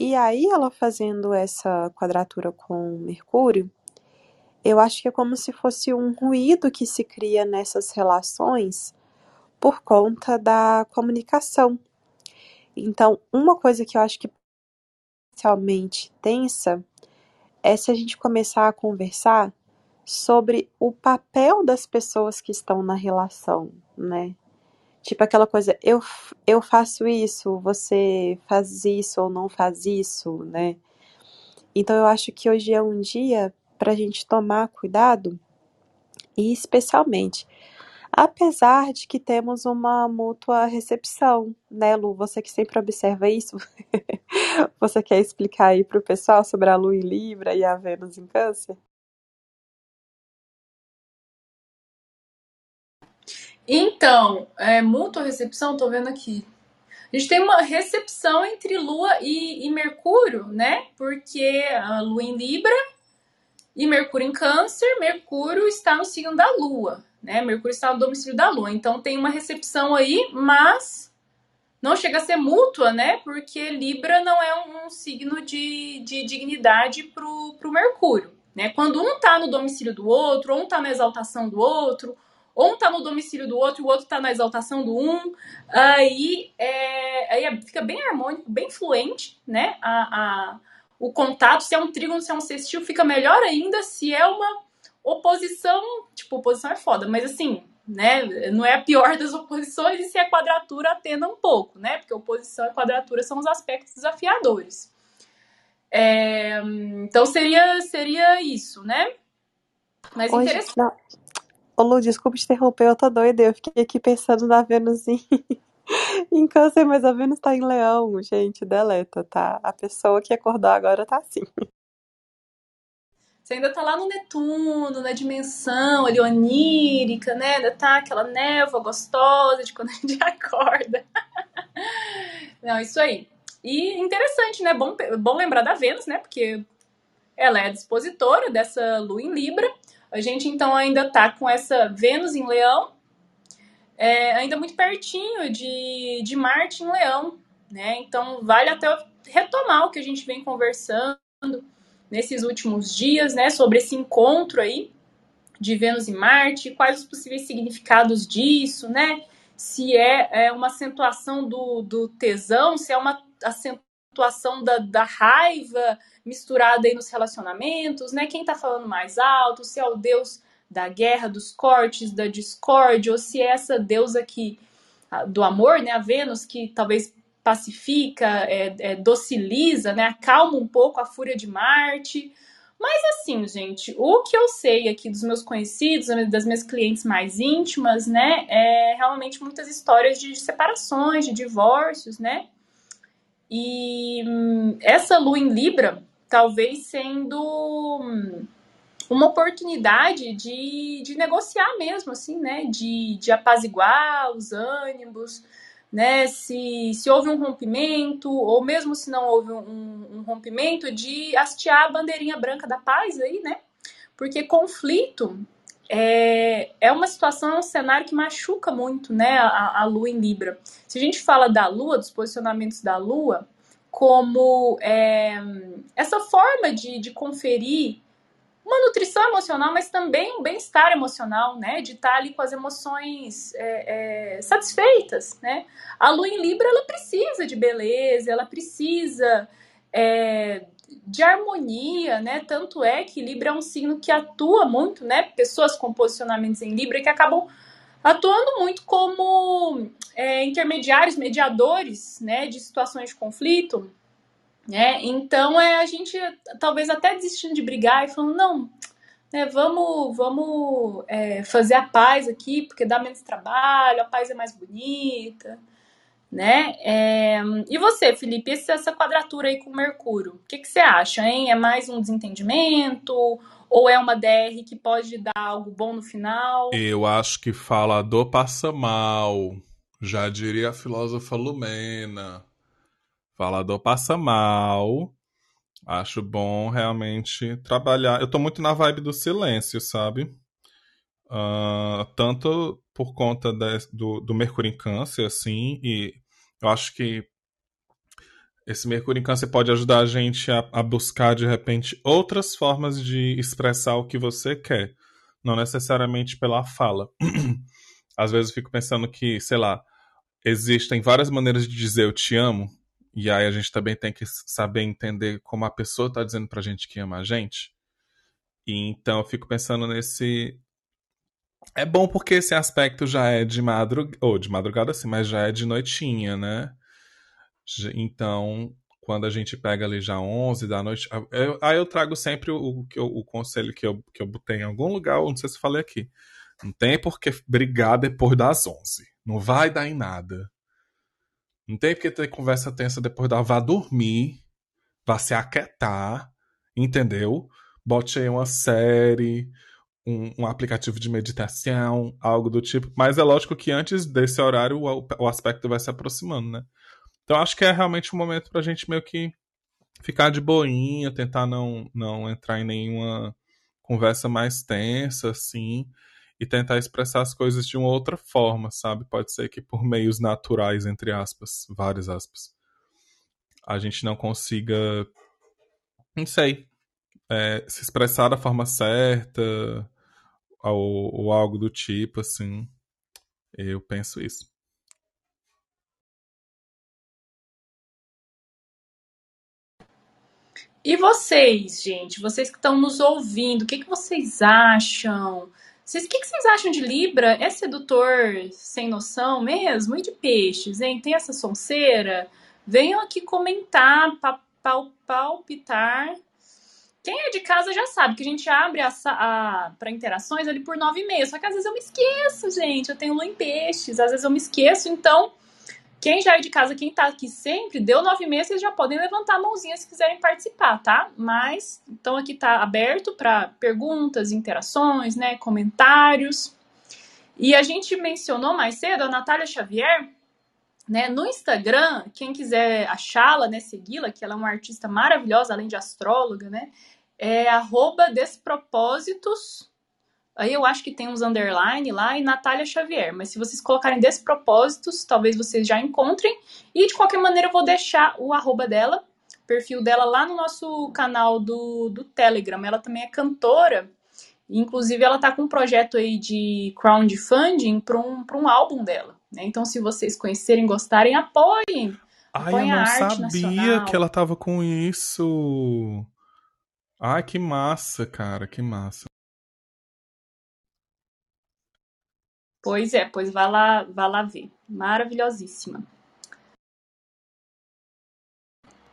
E aí, ela fazendo essa quadratura com Mercúrio, eu acho que é como se fosse um ruído que se cria nessas relações por conta da comunicação. Então, uma coisa que eu acho que especialmente tensa é se a gente começar a conversar sobre o papel das pessoas que estão na relação, né? Tipo aquela coisa, eu, eu faço isso, você faz isso ou não faz isso, né? Então eu acho que hoje é um dia para a gente tomar cuidado e especialmente apesar de que temos uma mútua recepção, né, Lu? Você que sempre observa isso, você quer explicar aí para o pessoal sobre a Lua em Libra e a Vênus em Câncer? Então, é, mútua recepção, tô vendo aqui. A gente tem uma recepção entre Lua e, e Mercúrio, né? Porque a Lua em Libra e Mercúrio em Câncer, Mercúrio está no signo da Lua, né? Mercúrio está no domicílio da Lua. Então tem uma recepção aí, mas não chega a ser mútua, né? Porque Libra não é um, um signo de, de dignidade pro, pro Mercúrio, né? Quando um tá no domicílio do outro, ou um tá na exaltação do outro, ou um tá no domicílio do outro o outro tá na exaltação do um, aí, é, aí é, fica bem harmônico, bem fluente, né? A, a, o contato, se é um trígono, se é um sextil, fica melhor ainda se é uma oposição, tipo, oposição é foda, mas assim, né, não é a pior das oposições e se é quadratura atenda um pouco, né, porque oposição e quadratura são os aspectos desafiadores. É, então seria, seria isso, né? Mas Hoje, interessante. Não. Ô Lu, desculpa te interromper, eu tô doida, eu fiquei aqui pensando na Vênus em, em câncer, mas a Vênus tá em leão, gente, deleta, tá? A pessoa que acordou agora tá assim. Você ainda tá lá no Netuno, na dimensão ali onírica, né? Ainda tá aquela névoa gostosa de quando a gente acorda. Não, isso aí. E interessante, né? Bom, bom lembrar da Vênus, né? Porque ela é a dispositora dessa lua em Libra. A gente então ainda tá com essa Vênus em Leão, é, ainda muito pertinho de, de Marte em Leão, né? Então vale até retomar o que a gente vem conversando nesses últimos dias, né, sobre esse encontro aí de Vênus e Marte, quais os possíveis significados disso, né? Se é, é uma acentuação do, do tesão, se é uma acentuação da, da raiva misturada aí nos relacionamentos, né? Quem tá falando mais alto, se é o deus da guerra, dos cortes, da discórdia, ou se é essa deusa que do amor, né, a Vênus, que talvez pacifica, é, é, dociliza, né? Acalma um pouco a fúria de Marte. Mas assim, gente, o que eu sei aqui dos meus conhecidos, das minhas clientes mais íntimas, né, é realmente muitas histórias de separações, de divórcios, né? E hum, essa lua em Libra, talvez sendo hum, uma oportunidade de, de negociar mesmo, assim, né? De, de apaziguar os ânimos, né, se, se houve um rompimento, ou mesmo se não houve um, um, rompimento, de hastear a bandeirinha branca da paz aí, né? Porque conflito é, é uma situação, é um cenário que machuca muito, né, a, a lua em Libra. Se a gente fala da lua, dos posicionamentos da lua, como é, essa forma de, de conferir uma nutrição emocional, mas também um bem-estar emocional, né? De estar ali com as emoções é, é, satisfeitas, né? A lua em Libra, ela precisa de beleza, ela precisa é, de harmonia, né? Tanto é que Libra é um signo que atua muito, né? Pessoas com posicionamentos em Libra que acabam atuando muito como é, intermediários, mediadores, né? De situações de conflito, né? Então é a gente talvez até desistindo de brigar e falando, não, né, vamos, vamos é, fazer a paz aqui, porque dá menos trabalho, a paz é mais bonita. né? É... E você, Felipe, essa quadratura aí com Mercúrio, o que, que você acha, hein? É mais um desentendimento ou é uma DR que pode dar algo bom no final? Eu acho que falador passa mal, já diria a filósofa Lumena. Falador passa mal. Acho bom realmente trabalhar. Eu tô muito na vibe do silêncio, sabe? Uh, tanto por conta de, do, do Mercúrio em Câncer, assim, e eu acho que esse Mercúrio em Câncer pode ajudar a gente a, a, buscar, de repente, outras formas de expressar o que você quer, não necessariamente pela fala. Às vezes eu fico pensando que, sei lá, existem várias maneiras de dizer eu te amo, e aí a gente também tem que saber entender como a pessoa está dizendo pra gente que ama a gente. E então eu fico pensando nesse é bom porque esse aspecto já é de madrugada, ou de madrugada sim, mas já é de noitinha, né? Então, quando a gente pega ali já 11 da noite, eu, aí eu trago sempre o, o, o conselho que eu, que eu botei em algum lugar, não sei se falei aqui. Não tem por que brigar depois das 11. Não vai dar em nada. Não tem porque ter conversa tensa depois da vá dormir, vá se aquietar, entendeu? Bote aí uma série, um, um, aplicativo de meditação, algo do tipo. Mas é lógico que antes desse horário o, o aspecto vai se aproximando, né? Então acho que é realmente um momento pra gente meio que ficar de boinha, tentar não, não entrar em nenhuma conversa mais tensa, assim, e tentar expressar as coisas de uma outra forma, sabe? Pode ser que por meios naturais, entre aspas, várias aspas, a gente não consiga, não sei, é, se expressar da forma certa, ou, ou algo do tipo, assim. Eu penso isso. E vocês, gente? Vocês que estão nos ouvindo, o que, que vocês acham? Vocês, o que, que vocês acham de Libra? É sedutor sem noção mesmo? E de peixes, hein? Tem essa sonceira? Venham aqui comentar, palpitar quem é de casa já sabe que a gente abre para interações ali por nove e meia. Só que às vezes eu me esqueço, gente. Eu tenho lua em peixes, às vezes eu me esqueço. Então, quem já é de casa, quem tá aqui sempre, deu nove meia, vocês já podem levantar a mãozinha se quiserem participar, tá? Mas, então aqui tá aberto para perguntas, interações, né? Comentários. E a gente mencionou mais cedo a Natália Xavier, né, no Instagram, quem quiser achá-la, né, segui-la, que ela é uma artista maravilhosa, além de astróloga, né, é arroba despropósitos, aí eu acho que tem uns underline lá, e Natália Xavier, mas se vocês colocarem despropósitos, talvez vocês já encontrem, e de qualquer maneira eu vou deixar o arroba dela, perfil dela lá no nosso canal do, do Telegram, ela também é cantora, inclusive ela tá com um projeto aí de crowdfunding para um, um álbum dela, né? Então, se vocês conhecerem, gostarem, apoiem. Ai, eu não sabia nacional. que ela tava com isso. Ai, que massa, cara, que massa. Pois é, pois vá lá, vá lá ver. Maravilhosíssima.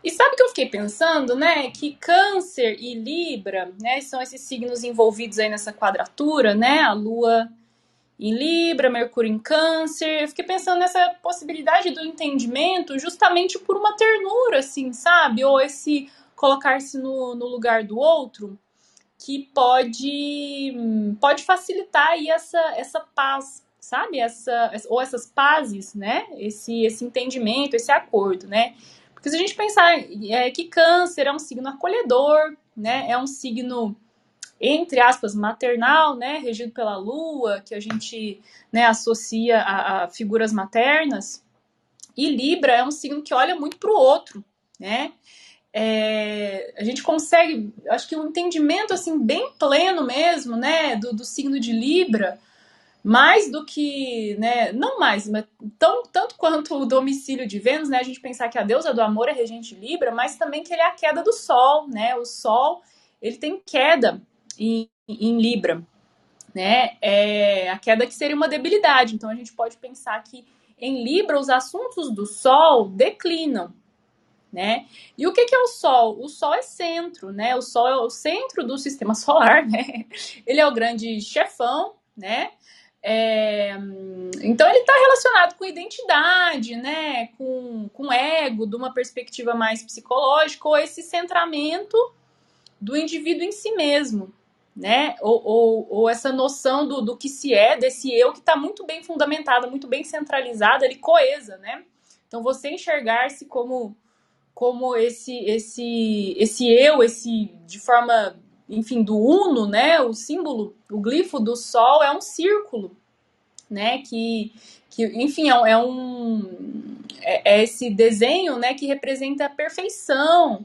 E sabe o que eu fiquei pensando, né? Que Câncer e Libra, né, são esses signos envolvidos aí nessa quadratura, né? A Lua em Libra, Mercúrio em Câncer. Eu fiquei pensando nessa possibilidade do entendimento justamente por uma ternura, assim, sabe? Ou esse colocar-se no, no lugar do outro que pode pode facilitar aí essa, essa paz, sabe? Essa, ou essas pazes, né? Esse, esse entendimento, esse acordo, né? Porque se a gente pensar é, que câncer é um signo acolhedor, né? É um signo entre aspas, maternal, né, regido pela lua, que a gente né, associa a, a, figuras maternas. E Libra é um signo que olha muito para o outro, né? É, a gente consegue, acho que um entendimento assim bem pleno mesmo, né, do, do signo de Libra, mais do que, né, não mais, mas tão, tanto quanto o domicílio de Vênus, né, a gente pensar que a deusa do amor é regente de Libra, mas também que ele é a queda do Sol, né, o Sol, ele tem queda em, em Libra, né? É a queda que seria uma debilidade. Então a gente pode pensar que em Libra os assuntos do Sol declinam, né? E o que, que é o Sol? O Sol é centro, né? O Sol é o centro do sistema solar, né? Ele é o grande chefão, né? É, então ele está relacionado com identidade, né? Com, com ego, de uma perspectiva mais psicológica, ou esse centramento do indivíduo em si mesmo, né? Ou, ou, ou essa noção do, do que se é, desse eu que está muito bem fundamentada, muito bem centralizada, ele coesa, né? Então você enxergar-se como como esse esse esse eu, esse de forma, enfim, do uno, né? O símbolo, o glifo do sol é um círculo, né? Que que enfim é, é um é, é esse desenho, né? Que representa a perfeição,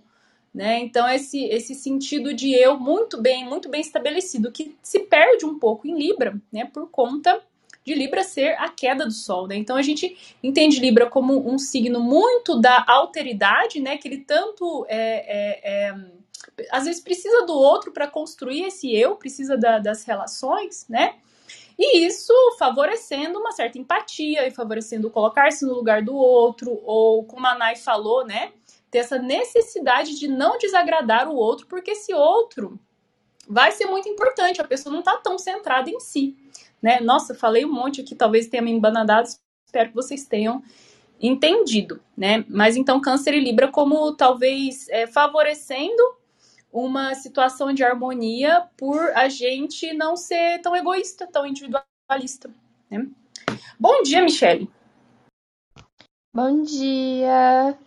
né? Então esse esse sentido de eu muito bem muito bem estabelecido que se perde um pouco em Libra, né? Por conta de Libra ser a queda do Sol, né? Então a gente entende Libra como um signo muito da alteridade, né? Que ele tanto é, é, é às vezes precisa do outro para construir esse eu, precisa da, das relações, né? E isso favorecendo uma certa empatia e favorecendo colocar-se no lugar do outro, ou como a Nai falou, né? Ter essa necessidade de não desagradar o outro, porque esse outro vai ser muito importante, a pessoa não está tão centrada em si né? Nossa, falei um monte aqui, talvez tenha me embanadado, espero que vocês tenham entendido, né? Mas então Câncer e Libra como talvez é, favorecendo uma situação de harmonia por a gente não ser tão egoísta, tão individualista, né? Bom dia, Michele. Bom dia.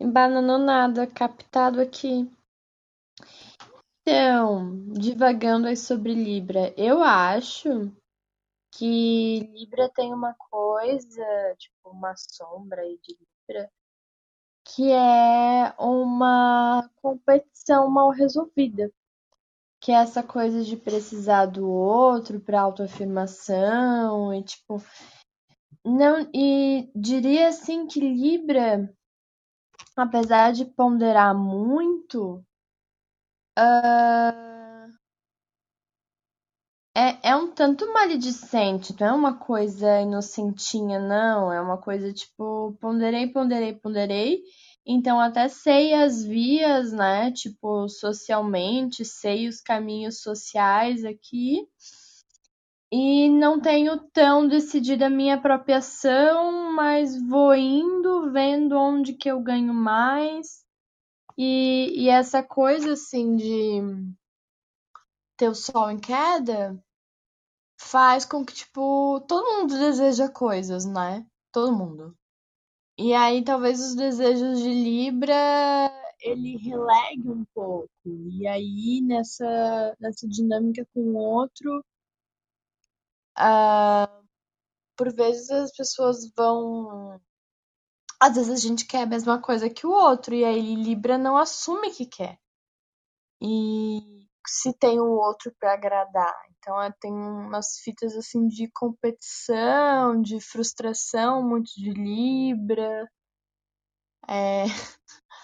Embananou nada, captado aqui. Então, divagando aí sobre Libra, eu acho que Libra tem uma coisa, tipo, uma sombra aí de Libra, que é uma competição mal resolvida. Que é essa coisa de precisar do outro para autoafirmação e tipo. Não, e diria assim que Libra, apesar de ponderar muito, uh, é, é um tanto maledicente, não é uma coisa inocentinha, não. É uma coisa tipo, ponderei, ponderei, ponderei. Então, até sei as vias, né? Tipo, socialmente, sei os caminhos sociais aqui. E não tenho tão decidida a minha própria ação, mas vou indo, vendo onde que eu ganho mais. E, e essa coisa, assim, de ter o sol em queda faz com que, tipo, todo mundo deseja coisas, né? Todo mundo. E aí talvez os desejos de Libra ele relegue um pouco. E aí nessa, nessa dinâmica com o outro, uh, por vezes as pessoas vão. Às vezes a gente quer a mesma coisa que o outro, e aí Libra não assume que quer. E se tem o outro para agradar. Então é, tem umas fitas assim de competição, de frustração, muito de Libra. É...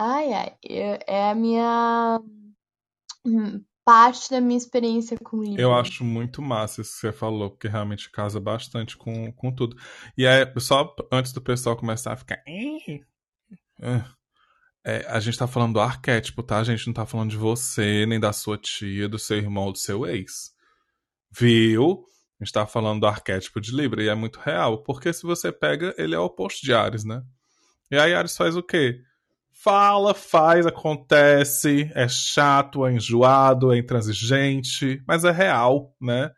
Ai, ai, é a minha hum, parte da minha experiência com Libra. Eu acho muito massa isso que você falou, porque realmente casa bastante com, com tudo. E é só antes do pessoal começar a ficar. É, a gente tá falando do arquétipo, tá? A gente não tá falando de você, nem da sua tia, do seu irmão ou do seu ex. Viu? A gente tá falando do arquétipo de Libra e é muito real. Porque se você pega, ele é o oposto de Ares, né? E aí Ares faz o quê? Fala, faz, acontece, é chato, é enjoado, é intransigente, mas é real, né?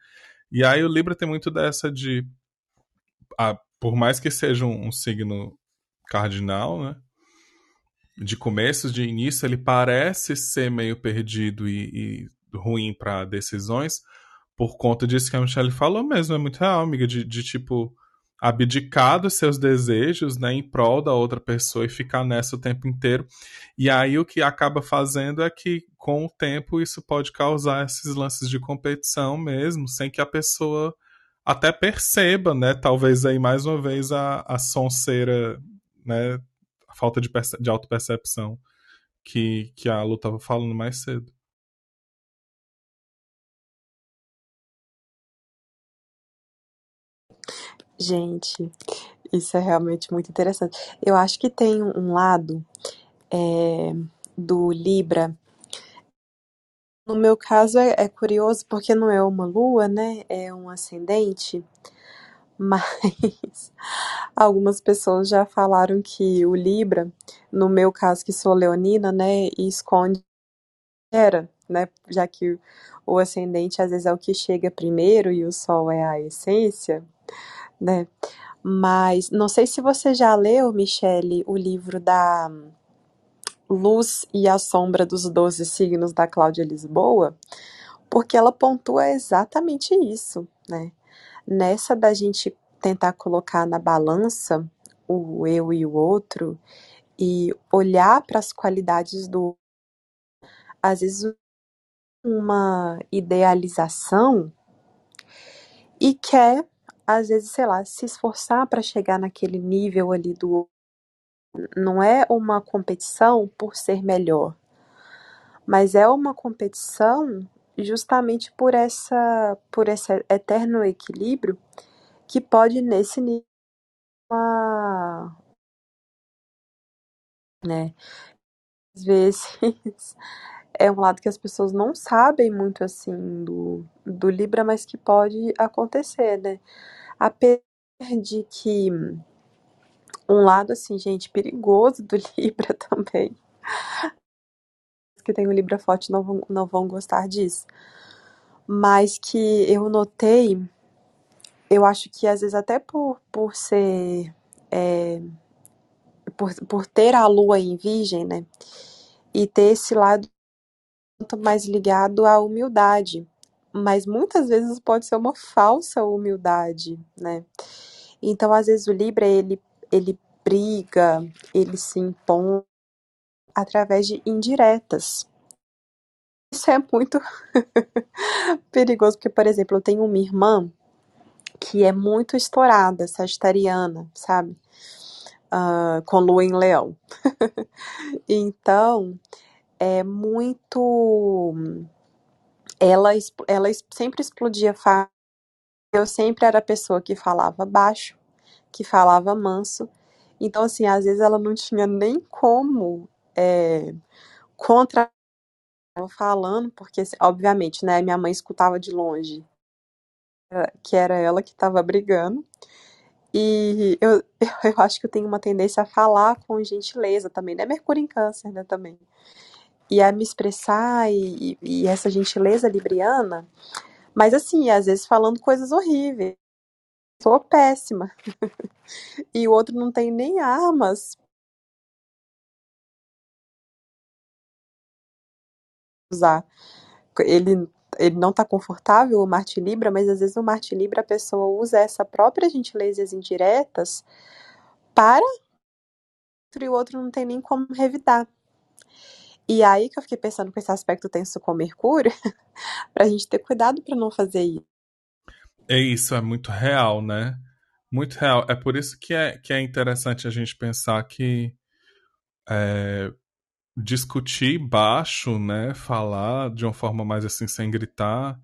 E aí o Libra tem muito dessa de. Ah, por mais que seja um, um signo cardinal, né? De começo, de início, ele parece ser meio perdido e, e ruim para decisões, por conta disso que a Michelle falou mesmo, é muito real, amiga, de, de tipo abdicar dos seus desejos, né, em prol da outra pessoa e ficar nessa o tempo inteiro. E aí o que acaba fazendo é que com o tempo isso pode causar esses lances de competição mesmo, sem que a pessoa até perceba, né, talvez aí mais uma vez a, a sonceira, né, falta de, de autopercepção que, que a Lu estava falando mais cedo. Gente, isso é realmente muito interessante. Eu acho que tem um lado é, do Libra No meu caso é, é curioso porque não é uma lua, né? É um ascendente. Mas algumas pessoas já falaram que o Libra, no meu caso que sou leonina, né, esconde era, né? Já que o ascendente às vezes é o que chega primeiro e o sol é a essência, né? Mas não sei se você já leu, Michele, o livro da Luz e a Sombra dos Doze Signos da Cláudia Lisboa, porque ela pontua exatamente isso, né? Nessa da gente tentar colocar na balança o eu e o outro e olhar para as qualidades do às vezes uma idealização e quer às vezes, sei lá, se esforçar para chegar naquele nível ali do não é uma competição por ser melhor, mas é uma competição justamente por essa por esse eterno equilíbrio que pode nesse nível uma, né? Às vezes é um lado que as pessoas não sabem muito assim do, do Libra, mas que pode acontecer, né? Apesar de que um lado assim, gente, perigoso do Libra também. Que tem o Libra forte não vão, não vão gostar disso. Mas que eu notei, eu acho que às vezes até por, por ser. É, por, por ter a lua em virgem, né? E ter esse lado mais ligado à humildade. Mas muitas vezes pode ser uma falsa humildade, né? Então, às vezes, o Libra, ele ele briga, ele se impõe através de indiretas. Isso é muito perigoso, porque, por exemplo, eu tenho uma irmã que é muito estourada, sagitariana, sabe? Uh, com lua em leão. então, é muito. Ela, ela sempre explodia fácil. Eu sempre era a pessoa que falava baixo, que falava manso. Então, assim, às vezes ela não tinha nem como é, contra falando, porque, obviamente, né, minha mãe escutava de longe que era ela que estava brigando. E eu, eu acho que eu tenho uma tendência a falar com gentileza também, né? Mercúrio em câncer, né, também. E a me expressar e, e essa gentileza libriana, mas assim, às vezes falando coisas horríveis sou péssima. e o outro não tem nem armas. Usar. Ele, ele não está confortável, o Marte Libra, mas às vezes o Marte Libra a pessoa usa essa própria gentileza indiretas para e o outro não tem nem como revidar. E aí que eu fiquei pensando com esse aspecto tenso com Mercúrio, para a gente ter cuidado para não fazer isso. É isso, é muito real, né? Muito real. É por isso que é, que é interessante a gente pensar que é, discutir baixo, né? Falar de uma forma mais assim, sem gritar,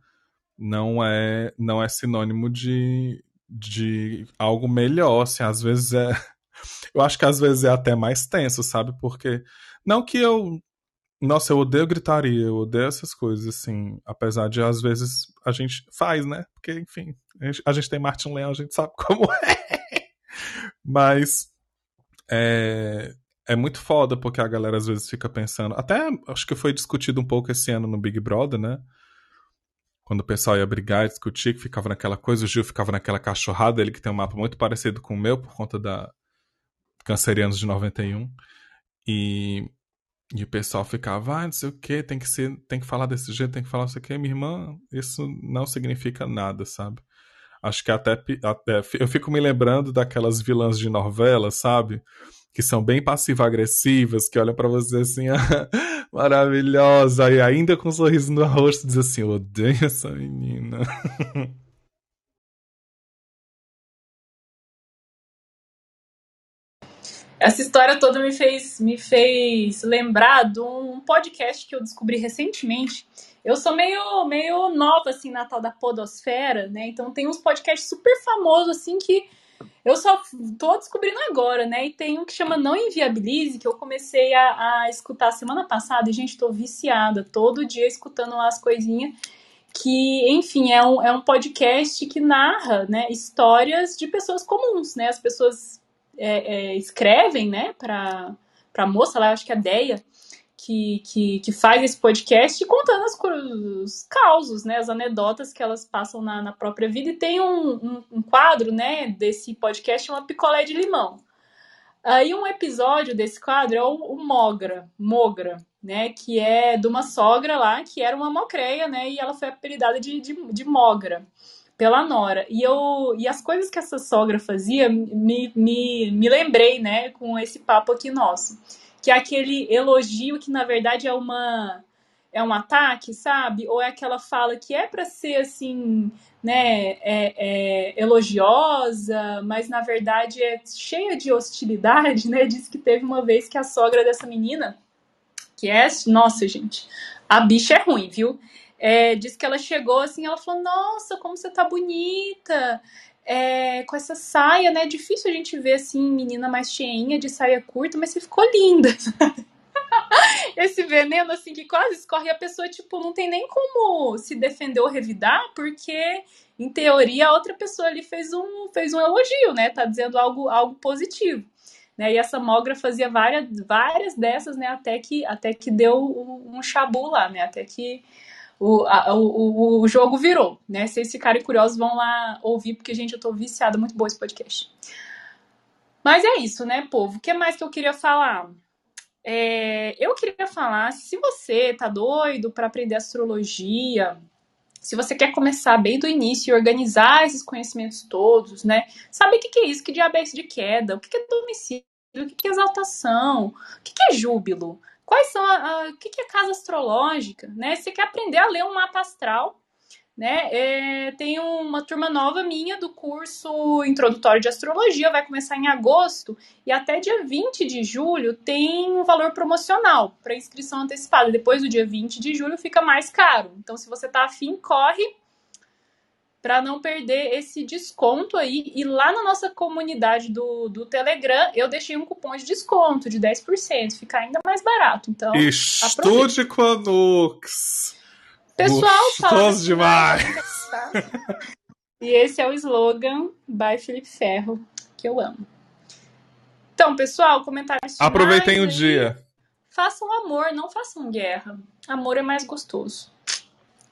não é, não é sinônimo de, de algo melhor. Assim, às vezes é. Eu acho que às vezes é até mais tenso, sabe? Porque. Não que eu nossa, eu odeio gritaria, eu odeio essas coisas, assim. Apesar de, às vezes, a gente faz, né? Porque, enfim, a gente, tem Martin Leão, a gente sabe como é. Mas. É, é muito foda porque a galera às vezes fica pensando. Até acho que foi discutido um pouco esse ano no Big Brother, né? Quando o pessoal ia brigar discutir, que ficava naquela coisa, o Gil ficava naquela cachorrada, ele que tem um mapa muito parecido com o meu, por conta da Cancerianos de 91. E e o pessoal ficava, ah, não sei o que, tem que ser, tem que falar desse jeito, tem que falar não sei o que. Minha irmã, isso não significa nada, sabe? Acho que até, até eu fico me lembrando daquelas vilãs de novela, sabe? Que são bem passivo-agressivas, que olham para você assim, ah, maravilhosa, e ainda com um sorriso no rosto diz assim, eu odeio essa menina. Essa história toda me fez, me fez lembrar de um podcast que eu descobri recentemente. Eu sou meio, meio nova, assim, na tal da podosfera, né? Então tem uns podcasts super famosos, assim, que Eu só tô descobrindo agora, né? E tem um que chama Não Inviabilize, que eu comecei a, a escutar semana passada, e, gente, tô viciada, todo dia escutando umas coisinhas que, enfim, é um, é um podcast que narra né, histórias de pessoas comuns, né? As pessoas é, é, escrevem, né, para a moça lá, acho que é a Deia, que, que, que faz esse podcast contando as, os causos, né, as anedotas que elas passam na, na própria vida. E tem um, um, um quadro né, desse podcast, uma picolé de limão. Aí um episódio desse quadro é o, o Mogra, Mogra, né, que é de uma sogra lá, que era uma mocreia, né, e ela foi apelidada de, de, de Mogra pela Nora. E eu e as coisas que essa sogra fazia, me, me, me lembrei, né, com esse papo aqui nosso que é aquele elogio que na verdade é uma é um ataque, sabe? Ou é aquela fala que é para ser assim, né, é, é, elogiosa, mas na verdade é cheia de hostilidade, né? Diz que teve uma vez que a sogra dessa menina, que é, nossa gente, a bicha é ruim, viu? É, diz que ela chegou assim, ela falou: Nossa, como você tá bonita! É, com essa saia, né? É difícil a gente ver assim, menina mais cheinha de saia curta, mas você ficou linda. Esse veneno, assim, que quase escorre, a pessoa, tipo, não tem nem como se defender ou revidar, porque, em teoria, a outra pessoa ali fez um, fez um elogio, né? Tá dizendo algo, algo positivo. Né, e essa mogra fazia várias, várias dessas, né, até que, até que deu um chabu lá, né, até que o, a, o, o jogo virou, né? Se vocês ficarem curiosos, vão lá ouvir, porque, gente, eu tô viciada, muito bom esse podcast. Mas é isso, né, povo? O que mais que eu queria falar? É, eu queria falar, se você tá doido para aprender astrologia, se você quer começar bem do início e organizar esses conhecimentos todos, né? Sabe o que, é isso? Que diabetes de queda? O que, é domicílio? O que, é exaltação? O que, que é júbilo? Quais são a, a, o que, é casa astrológica, né? Você quer aprender a ler um mapa astral, né? É, tem uma turma nova minha do curso Introdutório de Astrologia, vai começar em agosto e até dia 20 de julho tem um valor promocional para inscrição antecipada. Depois do dia 20 de julho fica mais caro. Então, se você tá afim, corre para não perder esse desconto aí. E lá na nossa comunidade do, do Telegram, eu deixei um cupom de desconto de 10%, fica ainda mais barato. Então, estude com a Nux. Pessoal, fala demais. e esse é o slogan by Felipe Ferro, que eu amo. Então, pessoal, comentários Aproveitem o dia. Façam amor, não façam guerra. Amor é mais gostoso.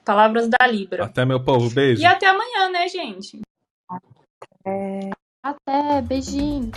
Palavras da Libra. Até, meu povo. Beijo. E até amanhã, né, gente? Até. Até. Beijinho.